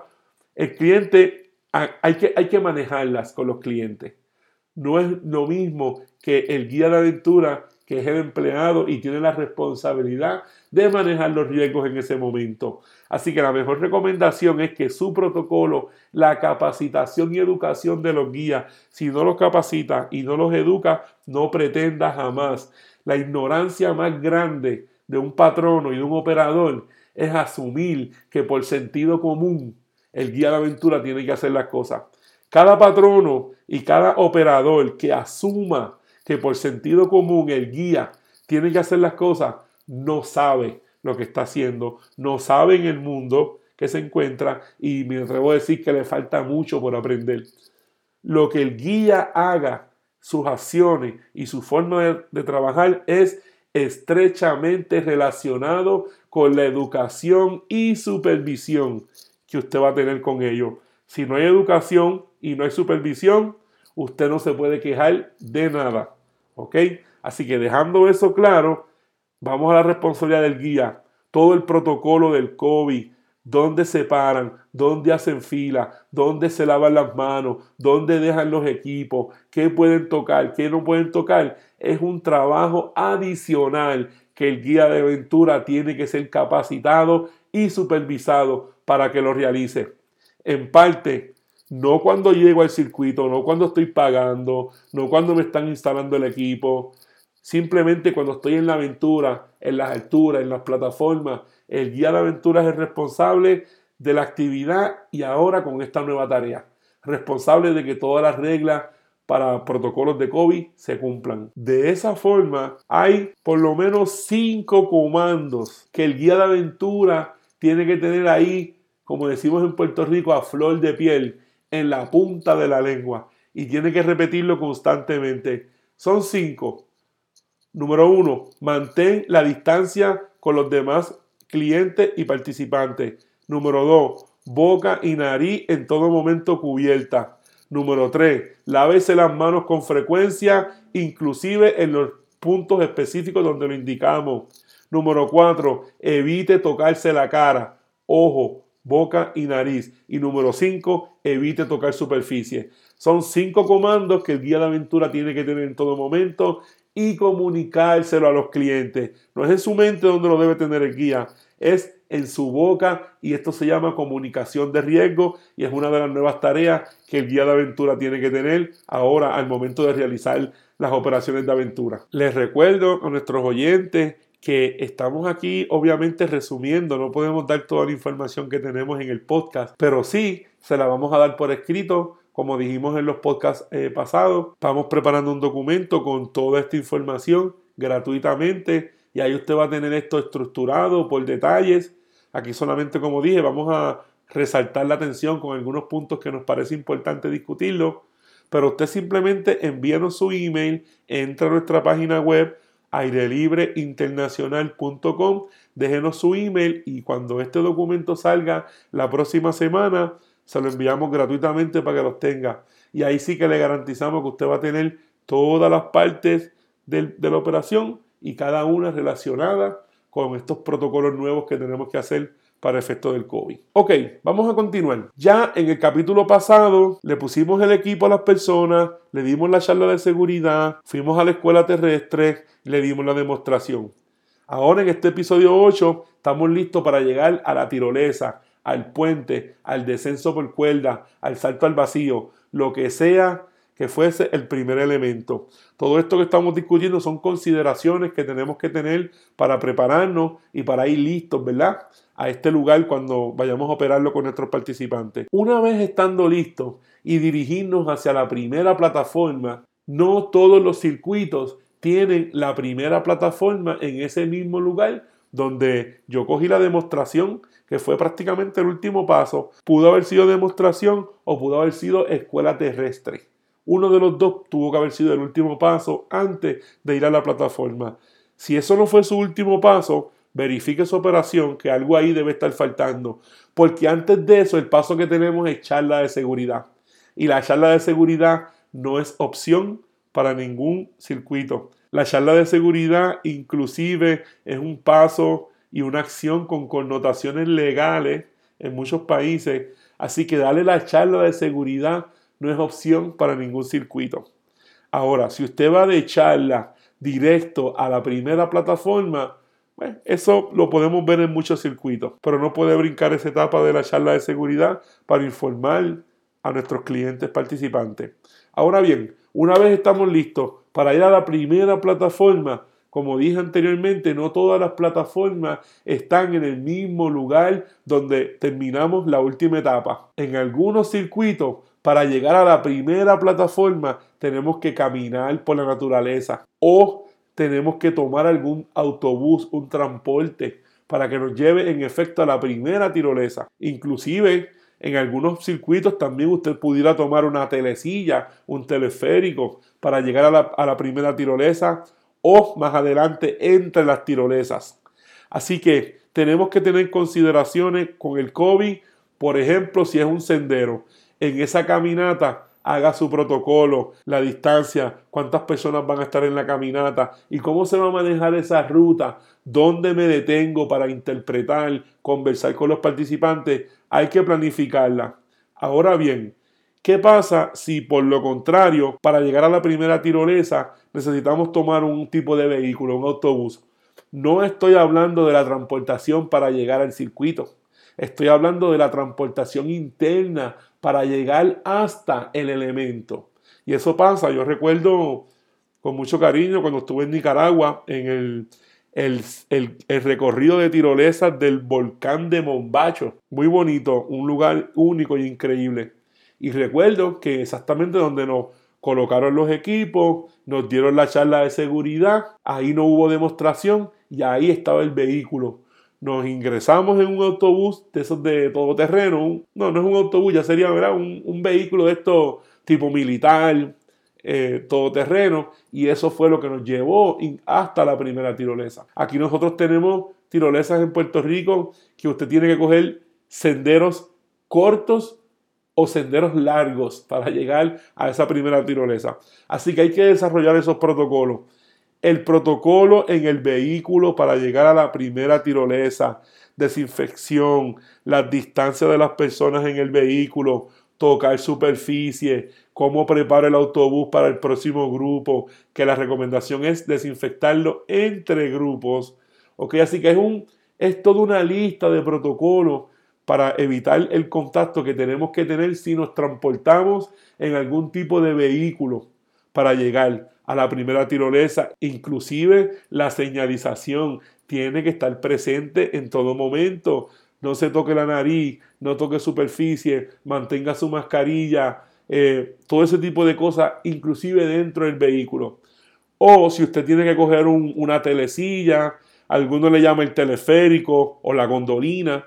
El cliente, hay que, hay que manejarlas con los clientes. No es lo mismo que el guía de aventura es el empleado y tiene la responsabilidad de manejar los riesgos en ese momento. Así que la mejor recomendación es que su protocolo, la capacitación y educación de los guías, si no los capacita y no los educa, no pretenda jamás. La ignorancia más grande de un patrono y de un operador es asumir que por sentido común el guía de aventura tiene que hacer las cosas. Cada patrono y cada operador que asuma que por sentido común el guía tiene que hacer las cosas, no sabe lo que está haciendo, no sabe en el mundo que se encuentra y me atrevo a decir que le falta mucho por aprender. Lo que el guía haga, sus acciones y su forma de, trabajar es estrechamente relacionado con la educación y supervisión que usted va a tener con ellos. Si no hay educación y no hay supervisión, usted no se puede quejar de nada. ¿Ok? Así que dejando eso claro, vamos a la responsabilidad del guía. Todo el protocolo del COVID, dónde se paran, dónde hacen fila, dónde se lavan las manos, dónde dejan los equipos, qué pueden tocar, qué no pueden tocar, es un trabajo adicional que el guía de aventura tiene que ser capacitado y supervisado para que lo realice. En parte, no cuando llego al circuito, no cuando estoy pagando, no cuando me están instalando el equipo. Simplemente cuando estoy en la aventura, en las alturas, en las plataformas, el guía de aventura es responsable de la actividad y ahora con esta nueva tarea. Responsable de que todas las reglas para protocolos de COVID se cumplan. De esa forma, hay por lo menos cinco comandos que el guía de aventura tiene que tener ahí, como decimos en Puerto Rico, a flor de piel en la punta de la lengua y tiene que repetirlo constantemente. Son cinco. Número uno, mantén la distancia con los demás clientes y participantes. Número 2, boca y nariz en todo momento cubierta. Número 3, lávese las manos con frecuencia, inclusive en los puntos específicos donde lo indicamos. Número 4, evite tocarse la cara, ojo, boca y nariz. Y número 5, evite tocar superficie. Son cinco comandos que el guía de aventura tiene que tener en todo momento y comunicárselo a los clientes. No es en su mente donde lo debe tener el guía, es en su boca y esto se llama comunicación de riesgo y es una de las nuevas tareas que el guía de aventura tiene que tener ahora al momento de realizar las operaciones de aventura. Les recuerdo a nuestros oyentes que estamos aquí obviamente resumiendo, no podemos dar toda la información que tenemos en el podcast, pero sí se la vamos a dar por escrito como dijimos en los podcasts eh, pasados, estamos preparando un documento con toda esta información gratuitamente. Y ahí usted va a tener esto estructurado por detalles. Aquí solamente, como dije, vamos a resaltar la atención con algunos puntos que nos parece importante discutirlo, pero usted simplemente envíanos su email, entra a nuestra página web airelibreinternacional.com, déjenos su email y cuando este documento salga la próxima semana, se lo enviamos gratuitamente para que los tenga. Y ahí sí que le garantizamos que usted va a tener todas las partes de, la operación y cada una relacionada con estos protocolos nuevos que tenemos que hacer para efecto del COVID. Ok, vamos a continuar. Ya en el capítulo pasado le pusimos el equipo a las personas, le dimos la charla de seguridad, fuimos a la escuela terrestre, le dimos la demostración. Ahora en este episodio 8 estamos listos para llegar a la tirolesa, al puente, al descenso por cuerda, al salto al vacío, lo que sea que fuese el primer elemento. Todo esto que estamos discutiendo son consideraciones que tenemos que tener para prepararnos y para ir listos, ¿verdad? A este lugar cuando vayamos a operarlo con nuestros participantes. Una vez estando listos y dirigirnos hacia la primera plataforma, no todos los circuitos tienen la primera plataforma en ese mismo lugar donde yo cogí la demostración que fue prácticamente el último paso, pudo haber sido demostración o pudo haber sido escuela terrestre. Uno de los dos tuvo que haber sido el último paso antes de ir a la plataforma. Si eso no fue su último paso, verifique su operación, que algo ahí debe estar faltando. Porque antes de eso, el paso que tenemos es charla de seguridad. Y la charla de seguridad no es opción para ningún circuito. La charla de seguridad inclusive es un paso y una acción con connotaciones legales en muchos países. Así que darle la charla de seguridad no es opción para ningún circuito. Ahora, si usted va de charla directo a la primera plataforma, bueno, eso lo podemos ver en muchos circuitos, pero no puede brincar esa etapa de la charla de seguridad para informar a nuestros clientes participantes. Ahora bien, una vez estamos listos para ir a la primera plataforma, como dije anteriormente, no todas las plataformas están en el mismo lugar donde terminamos la última etapa. En algunos circuitos, para llegar a la primera plataforma, tenemos que caminar por la naturaleza o tenemos que tomar algún autobús, un transporte, para que nos lleve en efecto a la primera tirolesa. Inclusive, en algunos circuitos también usted pudiera tomar una telecilla, un teleférico, para llegar a la, a la primera tirolesa o más adelante entre las tirolesas. Así que tenemos que tener consideraciones con el COVID, por ejemplo, si es un sendero, en esa caminata haga su protocolo, la distancia, cuántas personas van a estar en la caminata y cómo se va a manejar esa ruta, dónde me detengo para interpretar, conversar con los participantes, hay que planificarla. Ahora bien, ¿Qué pasa si por lo contrario, para llegar a la primera tirolesa necesitamos tomar un tipo de vehículo, un autobús? No estoy hablando de la transportación para llegar al circuito. Estoy hablando de la transportación interna para llegar hasta el elemento. Y eso pasa, yo recuerdo con mucho cariño cuando estuve en Nicaragua en el, el, recorrido de tirolesas del volcán de Mombacho. Muy bonito, un lugar único y increíble. Y recuerdo que exactamente donde nos colocaron los equipos, nos dieron la charla de seguridad, ahí no hubo demostración y ahí estaba el vehículo. Nos ingresamos en un autobús de esos de todoterreno, no, no es un autobús, ya sería Un, vehículo de estos tipo militar, eh, todoterreno, y eso fue lo que nos llevó hasta la primera tirolesa. Aquí nosotros tenemos tirolesas en Puerto Rico que usted tiene que coger senderos cortos o senderos largos para llegar a esa primera tirolesa. Así que hay que desarrollar esos protocolos. El protocolo en el vehículo para llegar a la primera tirolesa, desinfección, las distancias de las personas en el vehículo, tocar superficie, cómo prepara el autobús para el próximo grupo, que la recomendación es desinfectarlo entre grupos. ¿ok? Así que es, un, es toda una lista de protocolos para evitar el contacto que tenemos que tener si nos transportamos en algún tipo de vehículo para llegar a la primera tirolesa. Inclusive la señalización tiene que estar presente en todo momento. No se toque la nariz, no toque superficie, mantenga su mascarilla, eh, todo ese tipo de cosas, inclusive dentro del vehículo. O si usted tiene que coger una telecilla, alguno le llama el teleférico o la gondolina,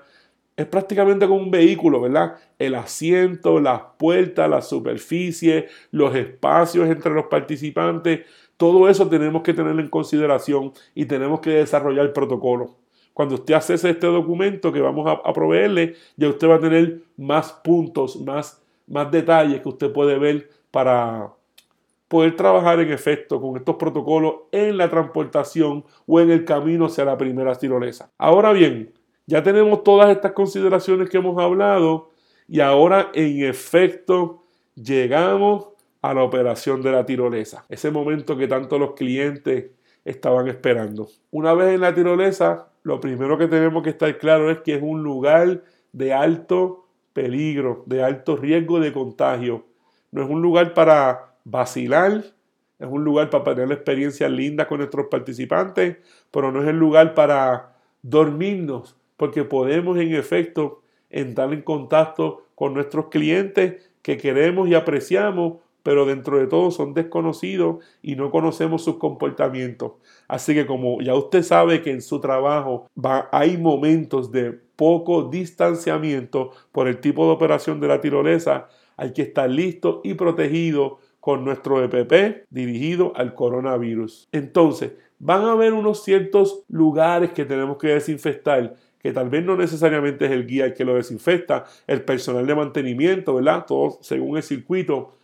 es prácticamente como un vehículo, ¿verdad? El asiento, las puertas, la superficie, los espacios entre los participantes, todo eso tenemos que tenerlo en consideración y tenemos que desarrollar el protocolo. Cuando usted hace este documento que vamos a, proveerle, ya usted va a tener más puntos, más, más detalles que usted puede ver para poder trabajar en efecto con estos protocolos en la transportación o en el camino hacia la primera tirolesa. Ahora bien, ya tenemos todas estas consideraciones que hemos hablado y ahora en efecto llegamos a la operación de la tirolesa. Ese momento que tanto los clientes estaban esperando. Una vez en la tirolesa, lo primero que tenemos que estar claro es que es un lugar de alto peligro, de alto riesgo de contagio. No es un lugar para vacilar, es un lugar para tener experiencias lindas con nuestros participantes, pero no es el lugar para dormirnos porque podemos en efecto entrar en contacto con nuestros clientes que queremos y apreciamos, pero dentro de todo son desconocidos y no conocemos sus comportamientos. Así que como ya usted sabe que en su trabajo va, hay momentos de poco distanciamiento por el tipo de operación de la tirolesa, hay que estar listo y protegido con nuestro EPP dirigido al coronavirus. Entonces, van a haber unos ciertos lugares que tenemos que desinfectar que tal vez no necesariamente es el guía el que lo desinfecta, el personal de mantenimiento, ¿verdad? Todo según el circuito.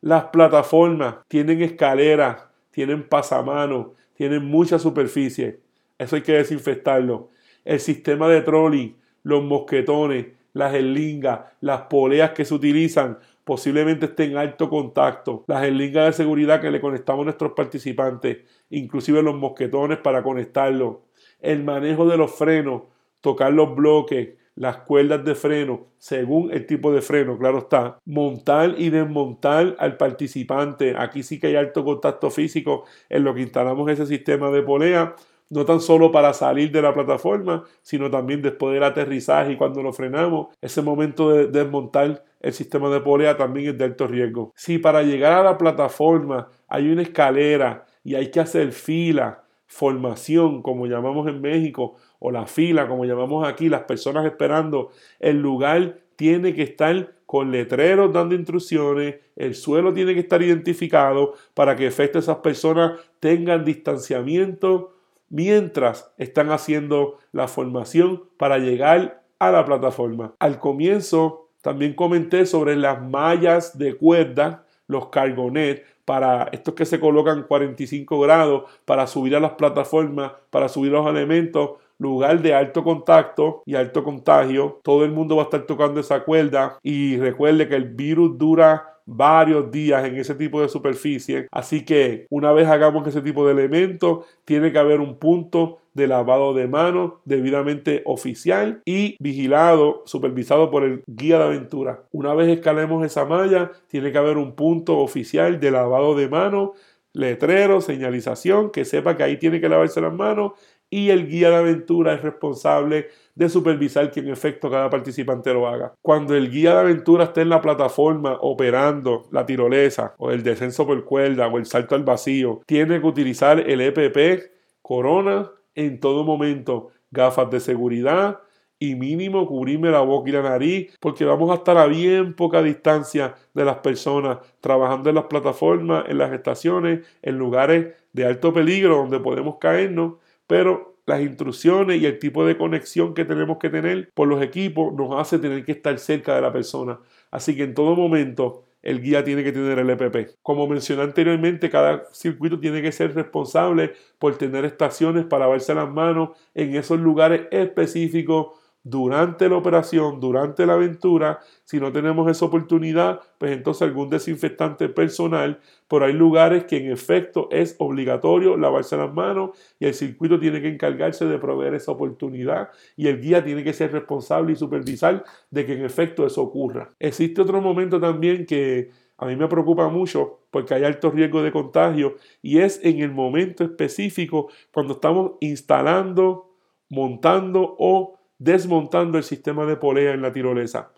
Las plataformas tienen escaleras, tienen pasamanos, tienen mucha superficie. Eso hay que desinfectarlo. El sistema de trolley, los mosquetones, las eslingas, las poleas que se utilizan, posiblemente estén en alto contacto. Las eslingas de seguridad que le conectamos a nuestros participantes, inclusive los mosquetones para conectarlos. El manejo de los frenos, tocar los bloques, las cuerdas de freno, según el tipo de freno, claro está, montar y desmontar al participante. Aquí sí que hay alto contacto físico en lo que instalamos ese sistema de polea, no tan solo para salir de la plataforma, sino también después del aterrizaje y cuando lo frenamos, ese momento de desmontar el sistema de polea también es de alto riesgo. Si para llegar a la plataforma hay una escalera y hay que hacer fila, formación, como llamamos en México, o la fila, como llamamos aquí, las personas esperando, el lugar tiene que estar con letreros dando instrucciones, el suelo tiene que estar identificado para que efecto esas personas tengan distanciamiento mientras están haciendo la formación para llegar a la plataforma. Al comienzo también comenté sobre las mallas de cuerda, los cargonet, para estos que se colocan 45 grados para subir a las plataformas, para subir los elementos, lugar de alto contacto y alto contagio. Todo el mundo va a estar tocando esa cuerda y recuerde que el virus dura varios días en ese tipo de superficie. Así que una vez hagamos ese tipo de elementos, tiene que haber un punto de lavado de manos debidamente oficial y vigilado, supervisado por el guía de aventura. Una vez escalemos esa malla, tiene que haber un punto oficial de lavado de manos letrero, señalización, que sepa que ahí tiene que lavarse las manos y el guía de aventura es responsable de supervisar que en efecto cada participante lo haga. Cuando el guía de aventura esté en la plataforma operando la tirolesa o el descenso por cuerda o el salto al vacío, tiene que utilizar el EPP Corona en todo momento, gafas de seguridad y mínimo cubrirme la boca y la nariz porque vamos a estar a bien poca distancia de las personas trabajando en las plataformas, en las estaciones, en lugares de alto peligro donde podemos caernos pero las instrucciones y el tipo de conexión que tenemos que tener por los equipos nos hace tener que estar cerca de la persona. Así que en todo momento el guía tiene que tener el EPP. Como mencioné anteriormente, cada circuito tiene que ser responsable por tener estaciones para lavarse las manos en esos lugares específicos durante la operación, durante la aventura, si no tenemos esa oportunidad, pues entonces algún desinfectante personal, pero hay lugares que en efecto es obligatorio lavarse las manos y el circuito tiene que encargarse de proveer esa oportunidad y el guía tiene que ser responsable y supervisar de que en efecto eso ocurra. Existe otro momento también que a mí me preocupa mucho porque hay alto riesgo de contagio y es en el momento específico cuando estamos instalando, montando o desmontando el sistema de polea en la tirolesa.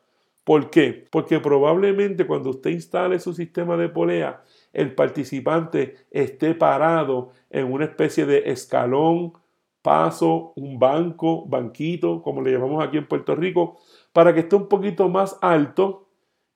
¿Por qué? Porque probablemente cuando usted instale su sistema de polea, el participante esté parado en una especie de escalón, paso, un banco, banquito, como le llamamos aquí en Puerto Rico, para que esté un poquito más alto,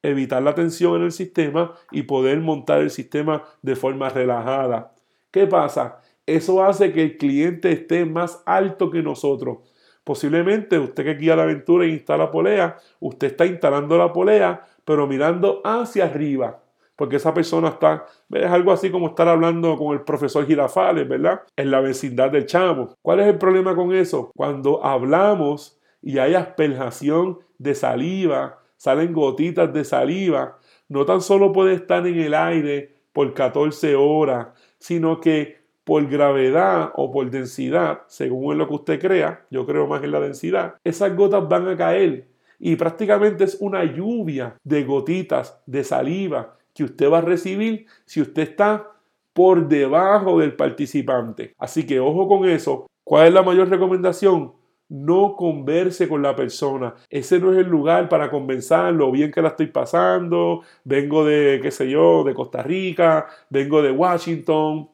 evitar la tensión en el sistema y poder montar el sistema de forma relajada. ¿Qué pasa? Eso hace que el cliente esté más alto que nosotros. Posiblemente usted que guía la aventura e instala polea, usted está instalando la polea, pero mirando hacia arriba, porque esa persona está, es algo así como estar hablando con el profesor Girafales, ¿verdad? En la vecindad del chamo. ¿Cuál es el problema con eso? Cuando hablamos y hay asperjación de saliva, salen gotitas de saliva, no tan solo puede estar en el aire por 14 horas, sino que por gravedad o por densidad, según lo que usted crea, yo creo más en la densidad, esas gotas van a caer y prácticamente es una lluvia de gotitas de saliva que usted va a recibir si usted está por debajo del participante. Así que ojo con eso. ¿Cuál es la mayor recomendación? No converse con la persona. Ese no es el lugar para convencerlo bien que la estoy pasando. Vengo de, qué sé yo, de Costa Rica, vengo de Washington.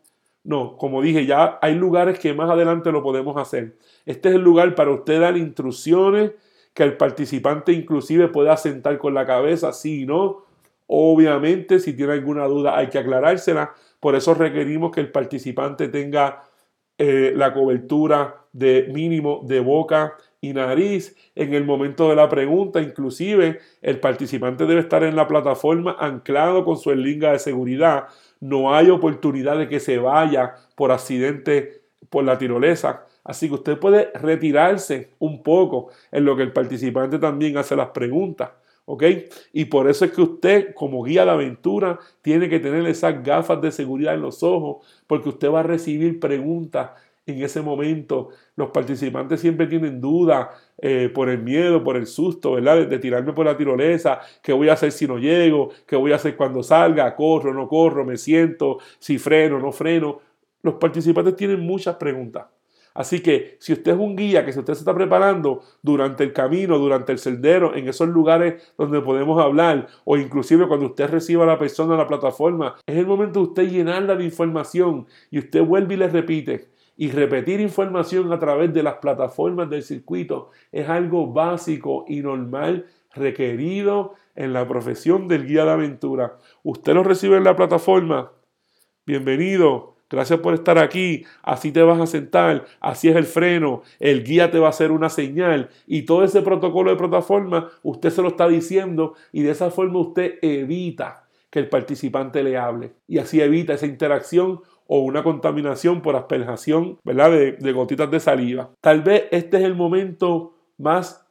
No, como dije, ya hay lugares que más adelante lo podemos hacer. Este es el lugar para usted dar instrucciones que el participante inclusive pueda sentar con la cabeza, sí no. Obviamente, si tiene alguna duda hay que aclarársela. Por eso requerimos que el participante tenga eh, la cobertura de mínimo de boca y nariz en el momento de la pregunta. Inclusive, el participante debe estar en la plataforma anclado con su eslinga de seguridad no hay oportunidad de que se vaya por accidente por la tirolesa. Así que usted puede retirarse un poco en lo que el participante también hace las preguntas. ¿Ok? Y por eso es que usted, como guía de aventura, tiene que tener esas gafas de seguridad en los ojos, porque usted va a recibir preguntas en ese momento. Los participantes siempre tienen dudas eh, por el miedo, por el susto, ¿verdad? De, tirarme por la tirolesa, qué voy a hacer si no llego, qué voy a hacer cuando salga, corro, no corro, me siento, si freno, no freno. Los participantes tienen muchas preguntas. Así que si usted es un guía, que si usted se está preparando durante el camino, durante el sendero, en esos lugares donde podemos hablar, o inclusive cuando usted reciba a la persona en la plataforma, es el momento de usted llenarla de información y usted vuelve y le repite, y repetir información a través de las plataformas del circuito es algo básico y normal requerido en la profesión del guía de aventura. Usted lo recibe en la plataforma. Bienvenido. Gracias por estar aquí. Así te vas a sentar. Así es el freno. El guía te va a hacer una señal. Y todo ese protocolo de plataforma, usted se lo está diciendo. Y de esa forma usted evita que el participante le hable. Y así evita esa interacción o una contaminación por asperjación, ¿verdad? De, gotitas de saliva. Tal vez este es el momento más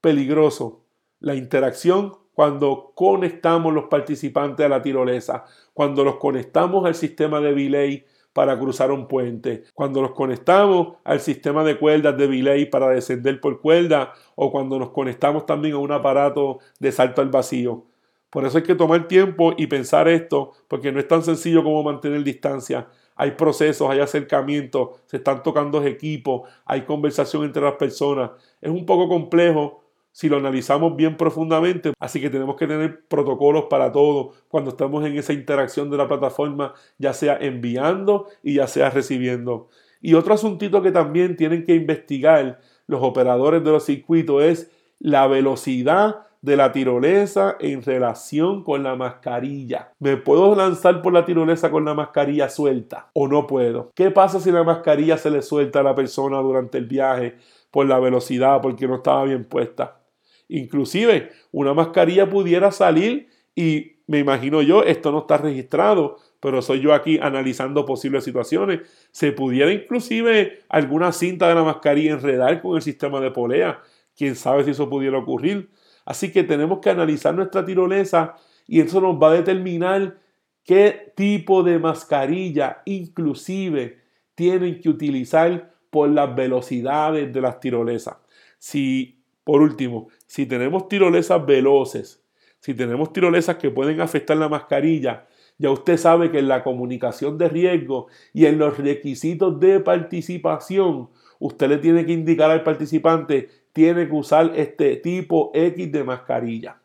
peligroso, la interacción cuando conectamos los participantes a la tirolesa, cuando los conectamos al sistema de belay para cruzar un puente, cuando los conectamos al sistema de cuerdas de belay para descender por cuerda o cuando nos conectamos también a un aparato de salto al vacío. Por eso hay que tomar tiempo y pensar esto, porque no es tan sencillo como mantener distancia. Hay procesos, hay acercamientos, se están tocando equipos, hay conversación entre las personas. Es un poco complejo si lo analizamos bien profundamente, así que tenemos que tener protocolos para todo cuando estamos en esa interacción de la plataforma, ya sea enviando y ya sea recibiendo. Y otro asuntito que también tienen que investigar los operadores de los circuitos es la velocidad de la tirolesa en relación con la mascarilla. ¿Me puedo lanzar por la tirolesa con la mascarilla suelta o no puedo? ¿Qué pasa si la mascarilla se le suelta a la persona durante el viaje por la velocidad, porque no estaba bien puesta? Inclusive una mascarilla pudiera salir y me imagino yo, esto no está registrado, pero soy yo aquí analizando posibles situaciones. Se pudiera inclusive alguna cinta de la mascarilla enredar con el sistema de polea. Quién sabe si eso pudiera ocurrir. Así que tenemos que analizar nuestra tirolesa y eso nos va a determinar qué tipo de mascarilla inclusive tienen que utilizar por las velocidades de las tirolesas. Si, por último, si tenemos tirolesas veloces, si tenemos tirolesas que pueden afectar la mascarilla, ya usted sabe que en la comunicación de riesgo y en los requisitos de participación, usted le tiene que indicar al participante, tiene que usar este tipo X de mascarilla.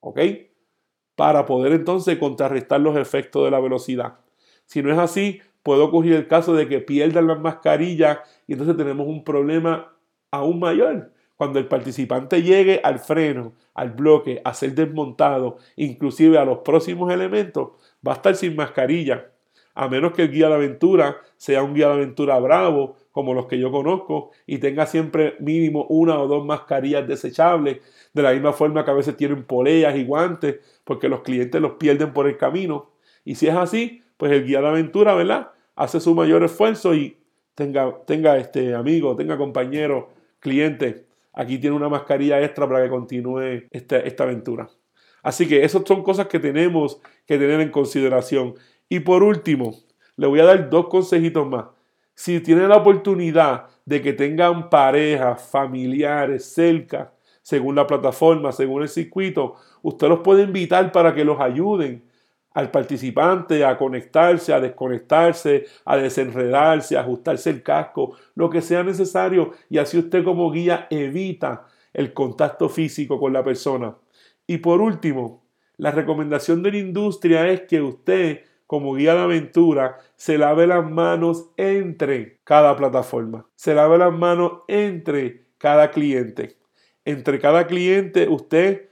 ¿Ok? Para poder entonces contrarrestar los efectos de la velocidad. Si no es así, puede ocurrir el caso de que pierdan las mascarillas y entonces tenemos un problema aún mayor. Cuando el participante llegue al freno, al bloque, a ser desmontado, inclusive a los próximos elementos, va a estar sin mascarilla. A menos que el guía de aventura sea un guía de aventura bravo, como los que yo conozco, y tenga siempre mínimo una o dos mascarillas desechables, de la misma forma que a veces tienen poleas y guantes, porque los clientes los pierden por el camino. Y si es así, pues el guía de aventura, ¿verdad? Hace su mayor esfuerzo y tenga, tenga este amigo, tenga compañero, cliente, aquí tiene una mascarilla extra para que continúe esta, esta aventura. Así que esas son cosas que tenemos que tener en consideración. Y por último, le voy a dar dos consejitos más. Si tienen la oportunidad de que tengan parejas, familiares cerca, según la plataforma, según el circuito, usted los puede invitar para que los ayuden al participante a conectarse, a desconectarse, a desenredarse, a ajustarse el casco, lo que sea necesario y así usted como guía evita el contacto físico con la persona. Y por último, la recomendación de la industria es que usted como guía de aventura se lave las manos entre cada plataforma, se lave las manos entre cada cliente. Entre cada cliente usted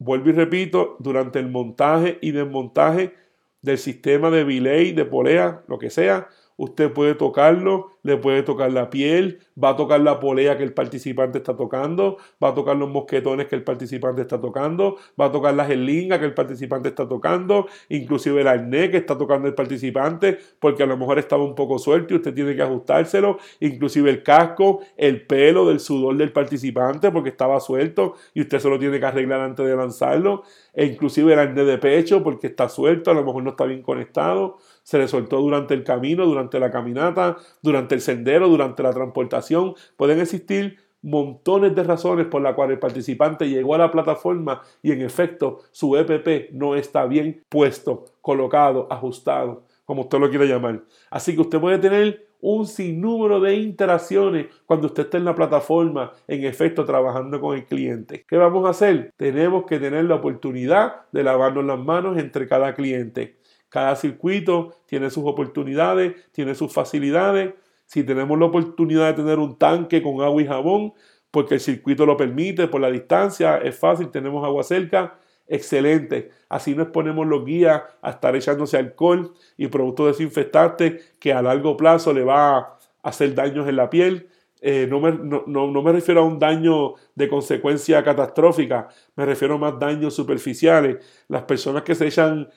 Vuelvo y repito, durante el montaje y desmontaje del sistema de belay, de polea, lo que sea, usted puede tocarlo, le puede tocar la piel, va a tocar la polea que el participante está tocando, va a tocar los mosquetones que el participante está tocando, va a tocar la gelinga que el participante está tocando, inclusive el arnés que está tocando el participante, porque a lo mejor estaba un poco suelto y usted tiene que ajustárselo, inclusive el casco, el pelo del sudor del participante porque estaba suelto y usted se lo tiene que arreglar antes de lanzarlo, e inclusive el arnés de pecho porque está suelto, a lo mejor no está bien conectado se le soltó durante el camino, durante la caminata, durante el sendero, durante la transportación. Pueden existir montones de razones por las cuales el participante llegó a la plataforma y en efecto su EPP no está bien puesto, colocado, ajustado, como usted lo quiera llamar. Así que usted puede tener un sinnúmero de interacciones cuando usted esté en la plataforma, en efecto, trabajando con el cliente. ¿Qué vamos a hacer? Tenemos que tener la oportunidad de lavarnos las manos entre cada cliente. Cada circuito tiene sus oportunidades, tiene sus facilidades. Si tenemos la oportunidad de tener un tanque con agua y jabón, porque el circuito lo permite por la distancia, es fácil, tenemos agua cerca, excelente. Así no exponemos los guías a estar echándose alcohol y productos desinfectantes que a largo plazo le va a hacer daños en la piel. Eh, no, me, no, no, me, refiero a un daño de consecuencia catastrófica, me refiero a más daños superficiales. Las personas que se echan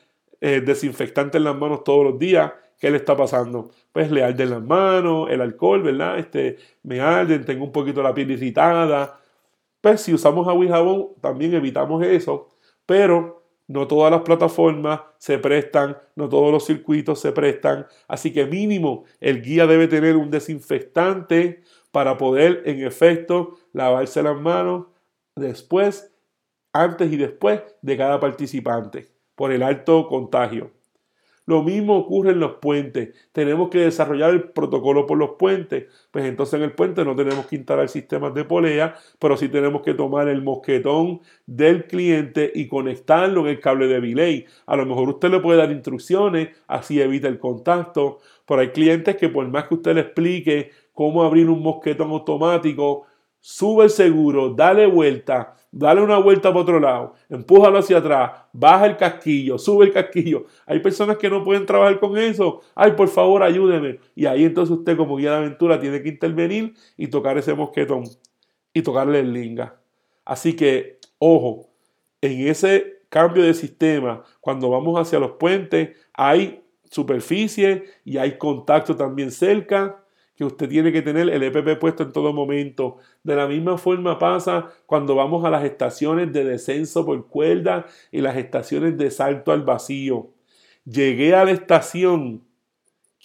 eh, desinfectante en las manos todos los días, ¿qué le está pasando? Pues le arden las manos, el alcohol, ¿verdad? Este, me arden, tengo un poquito la piel irritada. Pues si usamos agua y jabón, también evitamos eso, pero no todas las plataformas se prestan, no todos los circuitos se prestan, así que mínimo el guía debe tener un desinfectante para poder en efecto lavarse las manos después, antes y después de cada participante por el alto contagio. Lo mismo ocurre en los puentes. Tenemos que desarrollar el protocolo por los puentes. Pues entonces en el puente no tenemos que instalar sistemas de polea, pero sí tenemos que tomar el mosquetón del cliente y conectarlo en el cable de belay. A lo mejor usted le puede dar instrucciones, así evita el contacto. Pero hay clientes que por más que usted le explique cómo abrir un mosquetón automático, sube el seguro, dale vuelta, dale una vuelta para otro lado, empújalo hacia atrás, baja el casquillo, sube el casquillo. Hay personas que no pueden trabajar con eso. Ay, por favor, ayúdeme. Y ahí entonces usted como guía de aventura tiene que intervenir y tocar ese mosquetón y tocarle el linga. Así que, ojo, en ese cambio de sistema, cuando vamos hacia los puentes, hay superficie y hay contacto también cerca que usted tiene que tener el EPP puesto en todo momento. De la misma forma pasa cuando vamos a las estaciones de descenso por cuerda y las estaciones de salto al vacío. Llegué a la estación.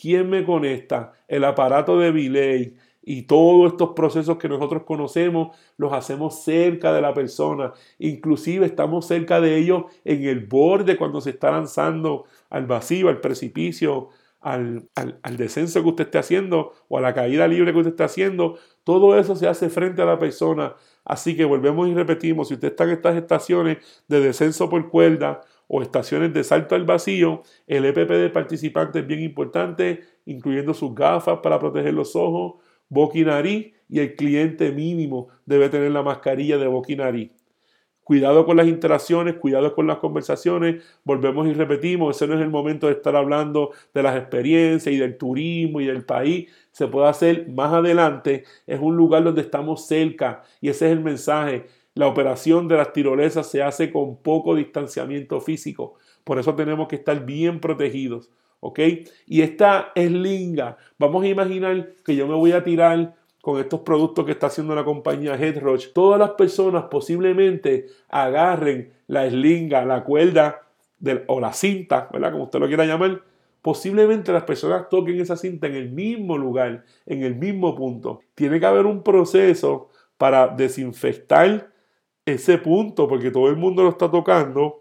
¿Quién me conecta? El aparato de belay y todos estos procesos que nosotros conocemos los hacemos cerca de la persona. Inclusive estamos cerca de ellos en el borde cuando se está lanzando al vacío, al precipicio, al, descenso que usted esté haciendo o a la caída libre que usted esté haciendo. Todo eso se hace frente a la persona. Así que volvemos y repetimos, si usted está en estas estaciones de descenso por cuerda o estaciones de salto al vacío, el EPP del participante es bien importante, incluyendo sus gafas para proteger los ojos, boca y nariz, y el cliente mínimo debe tener la mascarilla de boca y nariz. Cuidado con las interacciones, cuidado con las conversaciones. Volvemos y repetimos, ese no es el momento de estar hablando de las experiencias y del turismo y del país. Se puede hacer más adelante. Es un lugar donde estamos cerca y ese es el mensaje. La operación de las tirolesas se hace con poco distanciamiento físico. Por eso tenemos que estar bien protegidos. ¿Ok? Y esta es linga. Vamos a imaginar que yo me voy a tirar con estos productos que está haciendo la compañía Headroach, todas las personas posiblemente agarren la eslinga, la cuerda o la cinta, ¿verdad? Como usted lo quiera llamar, posiblemente las personas toquen esa cinta en el mismo lugar, en el mismo punto. Tiene que haber un proceso para desinfectar ese punto, porque todo el mundo lo está tocando,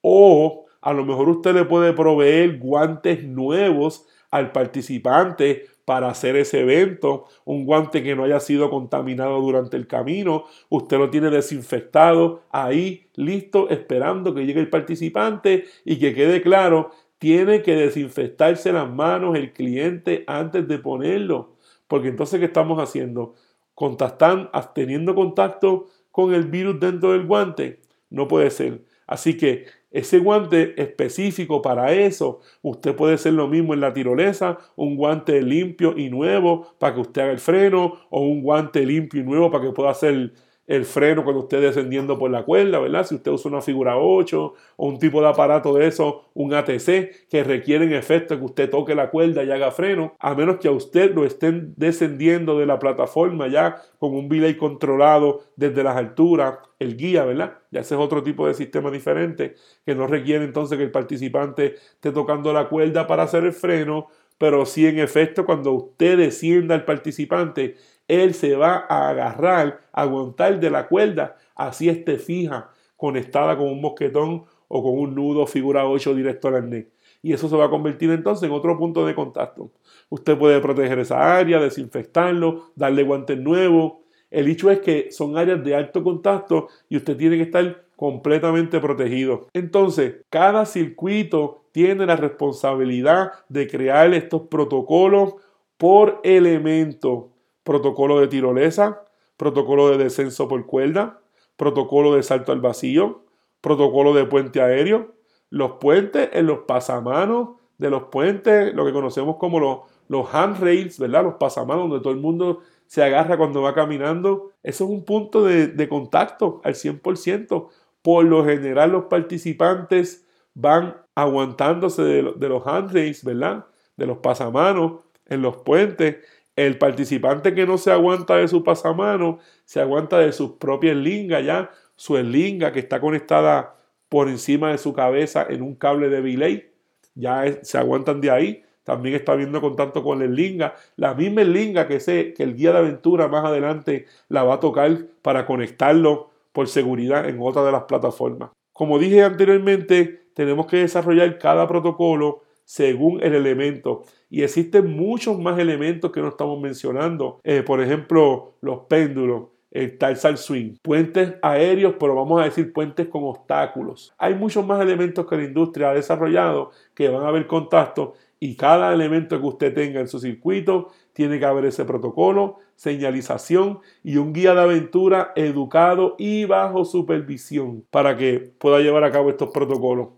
o a lo mejor usted le puede proveer guantes nuevos al participante para hacer ese evento, un guante que no haya sido contaminado durante el camino, usted lo tiene desinfectado ahí, listo, esperando que llegue el participante y que quede claro, tiene que desinfectarse las manos el cliente antes de ponerlo, porque entonces ¿qué estamos haciendo? Contactan, teniendo contacto con el virus dentro del guante, no puede ser. Así que ese guante específico para eso, usted puede hacer lo mismo en la tirolesa, un guante limpio y nuevo para que usted haga el freno, o un guante limpio y nuevo para que pueda hacer el freno cuando esté descendiendo por la cuerda, ¿verdad? Si usted usa una figura 8 o un tipo de aparato de eso, un ATC, que requiere en efecto que usted toque la cuerda y haga freno, a menos que a usted lo estén descendiendo de la plataforma ya con un belay controlado desde las alturas, el guía, ¿verdad? Ya ese es otro tipo de sistema diferente que no requiere entonces que el participante esté tocando la cuerda para hacer el freno, pero sí en efecto cuando usted descienda al participante él se va a agarrar, a aguantar de la cuerda, así esté fija, conectada con un mosquetón o con un nudo figura 8 directo al arnés. Y eso se va a convertir entonces en otro punto de contacto. Usted puede proteger esa área, desinfectarlo, darle guantes nuevos. El hecho es que son áreas de alto contacto y usted tiene que estar completamente protegido. Entonces, cada circuito tiene la responsabilidad de crear estos protocolos por elemento protocolo de tirolesa, protocolo de descenso por cuerda, protocolo de salto al vacío, protocolo de puente aéreo, los puentes en los pasamanos de los puentes, lo que conocemos como los, handrails, ¿verdad? Los pasamanos donde todo el mundo se agarra cuando va caminando. Eso es un punto de, contacto al 100%. Por lo general los participantes van aguantándose de, de los handrails, ¿verdad? De los pasamanos en los puentes el participante que no se aguanta de su pasamano, se aguanta de sus propias lingas ya, su eslinga que está conectada por encima de su cabeza en un cable de belay, ya se aguantan de ahí. También está viendo contacto con la eslinga, la misma eslinga que sé que el guía de aventura más adelante la va a tocar para conectarlo por seguridad en otra de las plataformas. Como dije anteriormente, tenemos que desarrollar cada protocolo según el elemento. Y existen muchos más elementos que no estamos mencionando. Eh, por ejemplo, los péndulos, el sal swing, puentes aéreos, pero vamos a decir puentes con obstáculos. Hay muchos más elementos que la industria ha desarrollado que van a haber contacto y cada elemento que usted tenga en su circuito tiene que haber ese protocolo, señalización y un guía de aventura educado y bajo supervisión para que pueda llevar a cabo estos protocolos.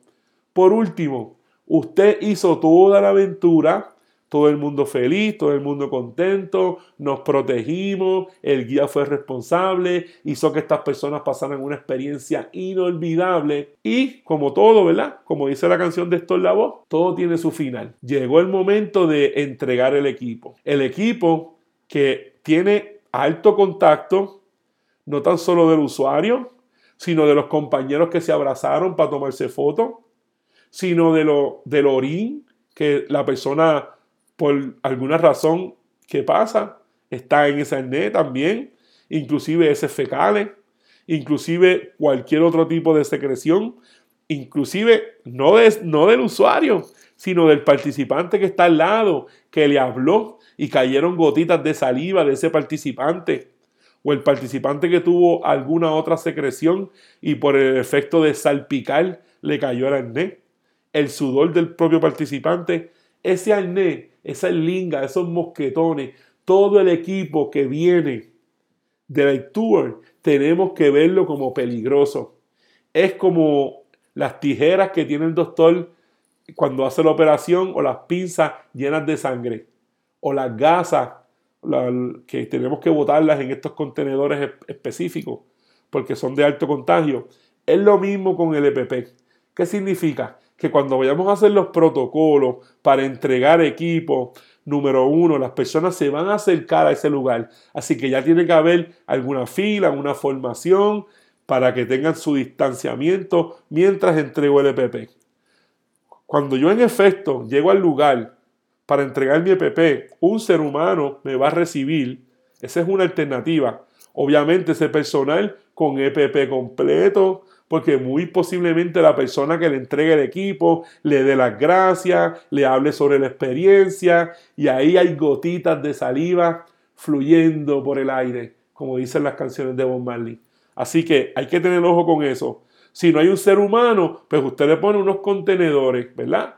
Por último, usted hizo toda la aventura, todo el mundo feliz, todo el mundo contento, nos protegimos, el guía fue responsable, hizo que estas personas pasaran una experiencia inolvidable y como todo, ¿verdad? Como dice la canción de Héctor Lavoe, todo tiene su final. Llegó el momento de entregar el equipo. El equipo que tiene alto contacto, no tan solo del usuario, sino de los compañeros que se abrazaron para tomarse fotos, sino de lo, del orín que la persona, por alguna razón que pasa, está en ese arnés también, inclusive ese fecales, inclusive cualquier otro tipo de secreción, inclusive no, no del usuario, sino del participante que está al lado, que le habló y cayeron gotitas de saliva de ese participante, o el participante que tuvo alguna otra secreción y por el efecto de salpicar le cayó el arnés, el sudor del propio participante, ese arnés, esa linga, esos mosquetones, todo el equipo que viene de la tour, tenemos que verlo como peligroso. Es como las tijeras que tiene el doctor cuando hace la operación o las pinzas llenas de sangre o las gasas que tenemos que botarlas en estos contenedores específicos porque son de alto contagio. Es lo mismo con el EPP. ¿Qué significa? Que cuando vayamos a hacer los protocolos para entregar equipo, número uno, las personas se van a acercar a ese lugar. Así que ya tiene que haber alguna fila, una formación para que tengan su distanciamiento mientras entrego el EPP. Cuando yo en efecto llego al lugar para entregar mi EPP, un ser humano me va a recibir. Esa es una alternativa. Obviamente ese personal con EPP completo, porque muy posiblemente la persona que le entregue el equipo le dé las gracias, le hable sobre la experiencia y ahí hay gotitas de saliva fluyendo por el aire, como dicen las canciones de Bob Marley. Así que hay que tener ojo con eso. Si no hay un ser humano, pues usted le pone unos contenedores, ¿verdad?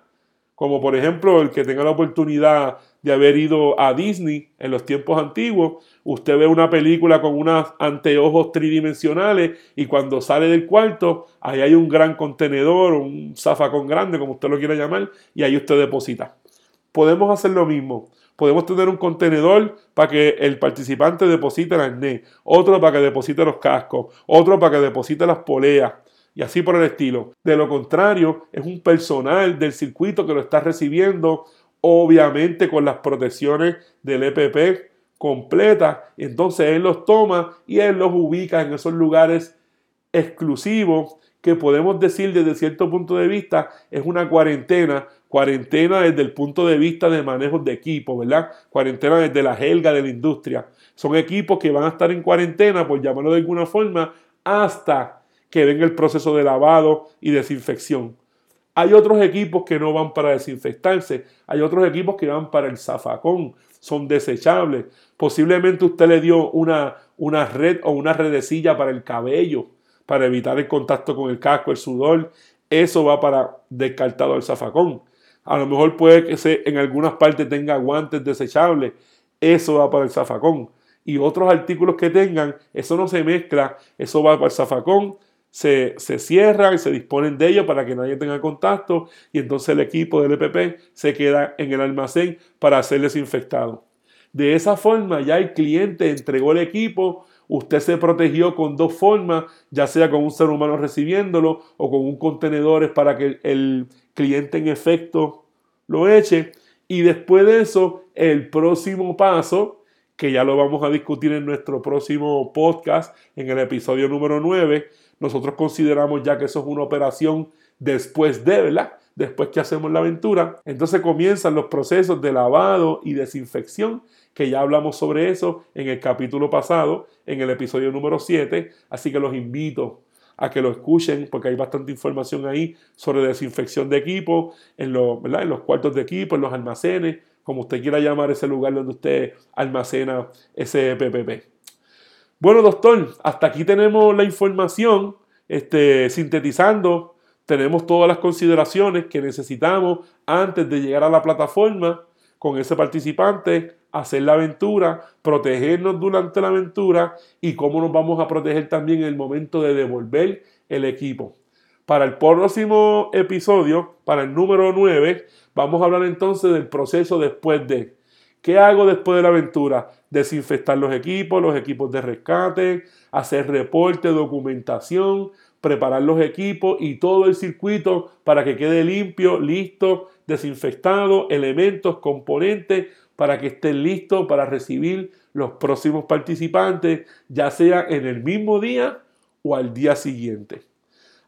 como por ejemplo el que tenga la oportunidad de haber ido a Disney en los tiempos antiguos, usted ve una película con unos anteojos tridimensionales y cuando sale del cuarto, ahí hay un gran contenedor, un zafacón grande, como usted lo quiera llamar, y ahí usted deposita. Podemos hacer lo mismo. Podemos tener un contenedor para que el participante deposite el arnés, otro para que deposite los cascos, otro para que deposite las poleas, y así por el estilo. De lo contrario, es un personal del circuito que lo está recibiendo, obviamente con las protecciones del EPP completa. Entonces él los toma y él los ubica en esos lugares exclusivos que podemos decir desde cierto punto de vista es una cuarentena, cuarentena desde el punto de vista de manejo de equipo, ¿verdad? Cuarentena desde la helga de la industria. Son equipos que van a estar en cuarentena, por llamarlo de alguna forma, hasta que ven el proceso de lavado y desinfección. Hay otros equipos que no van para desinfectarse, hay otros equipos que van para el zafacón, son desechables. Posiblemente usted le dio una, una red o una redecilla para el cabello, para evitar el contacto con el casco, el sudor. Eso va para descartado al zafacón. A lo mejor puede que se, en algunas partes tenga guantes desechables. Eso va para el zafacón. Y otros artículos que tengan, eso no se mezcla, eso va para el zafacón se, se cierran y se disponen de ellos para que nadie tenga contacto y entonces el equipo del EPP se queda en el almacén para ser desinfectado. De esa forma ya el cliente entregó el equipo, usted se protegió con dos formas, ya sea con un ser humano recibiéndolo o con un contenedor para que el cliente en efecto lo eche. Y después de eso, el próximo paso, que ya lo vamos a discutir en nuestro próximo podcast, en el episodio número 9, nosotros consideramos ya que eso es una operación después de, ¿verdad? Después que hacemos la aventura. Entonces comienzan los procesos de lavado y desinfección, que ya hablamos sobre eso en el capítulo pasado, en el episodio número 7. Así que los invito a que lo escuchen porque hay bastante información ahí sobre desinfección de equipo, en, los cuartos de equipo, en los almacenes, como usted quiera llamar ese lugar donde usted almacena ese PPP. Bueno, doctor, hasta aquí tenemos la información, este, sintetizando, tenemos todas las consideraciones que necesitamos antes de llegar a la plataforma con ese participante, hacer la aventura, protegernos durante la aventura y cómo nos vamos a proteger también en el momento de devolver el equipo. Para el próximo episodio, para el número 9, vamos a hablar entonces del proceso después de. ¿Qué hago después de la aventura? Desinfectar los equipos, los equipos de rescate, hacer reporte, documentación, preparar los equipos y todo el circuito para que quede limpio, listo, desinfectado, elementos, componentes, para que estén listos para recibir los próximos participantes, ya sea en el mismo día o al día siguiente.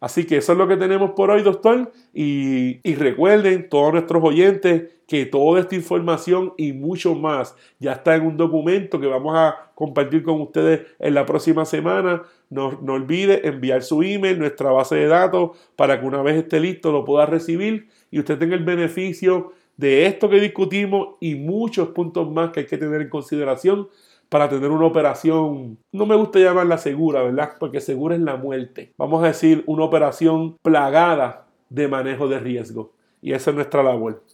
Así que eso es lo que tenemos por hoy, doctor. Y, recuerden, todos nuestros oyentes, que toda esta información y mucho más ya está en un documento que vamos a compartir con ustedes en la próxima semana. No, no olvide enviar su email, nuestra base de datos, para que una vez esté listo lo pueda recibir y usted tenga el beneficio de esto que discutimos y muchos puntos más que hay que tener en consideración para tener una operación, no me gusta llamarla segura, ¿verdad? Porque segura es la muerte. Vamos a decir una operación plagada de manejo de riesgo. Y esa es nuestra labor.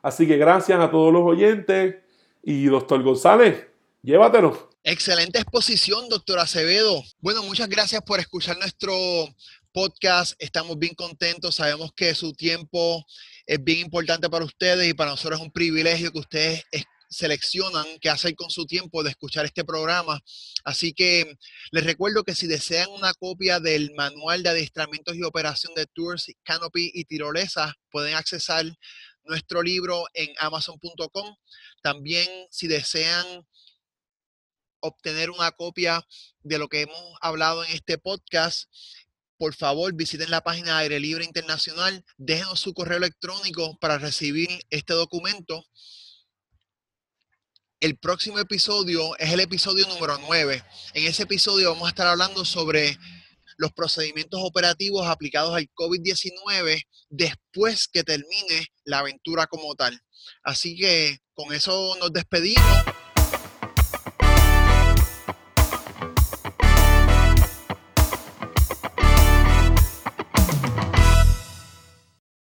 Así que gracias a todos los oyentes y doctor González, llévatelo. Excelente exposición, doctor Acevedo. Bueno, muchas gracias por escuchar nuestro podcast. Estamos bien contentos. Sabemos que su tiempo es bien importante para ustedes y para nosotros es un privilegio que ustedes seleccionan qué hacer con su tiempo de escuchar este programa. Así que les recuerdo que si desean una copia del manual de adiestramientos y operación de Tours, Canopy y Tirolesa, pueden accesar nuestro libro en amazon.com. También si desean obtener una copia de lo que hemos hablado en este podcast, por favor visiten la página Aire Libre Internacional, déjenos su correo electrónico para recibir este documento el próximo episodio es el episodio número 9. En ese episodio vamos a estar hablando sobre los procedimientos operativos aplicados al COVID-19 después que termine la aventura como tal. Así que con eso nos despedimos.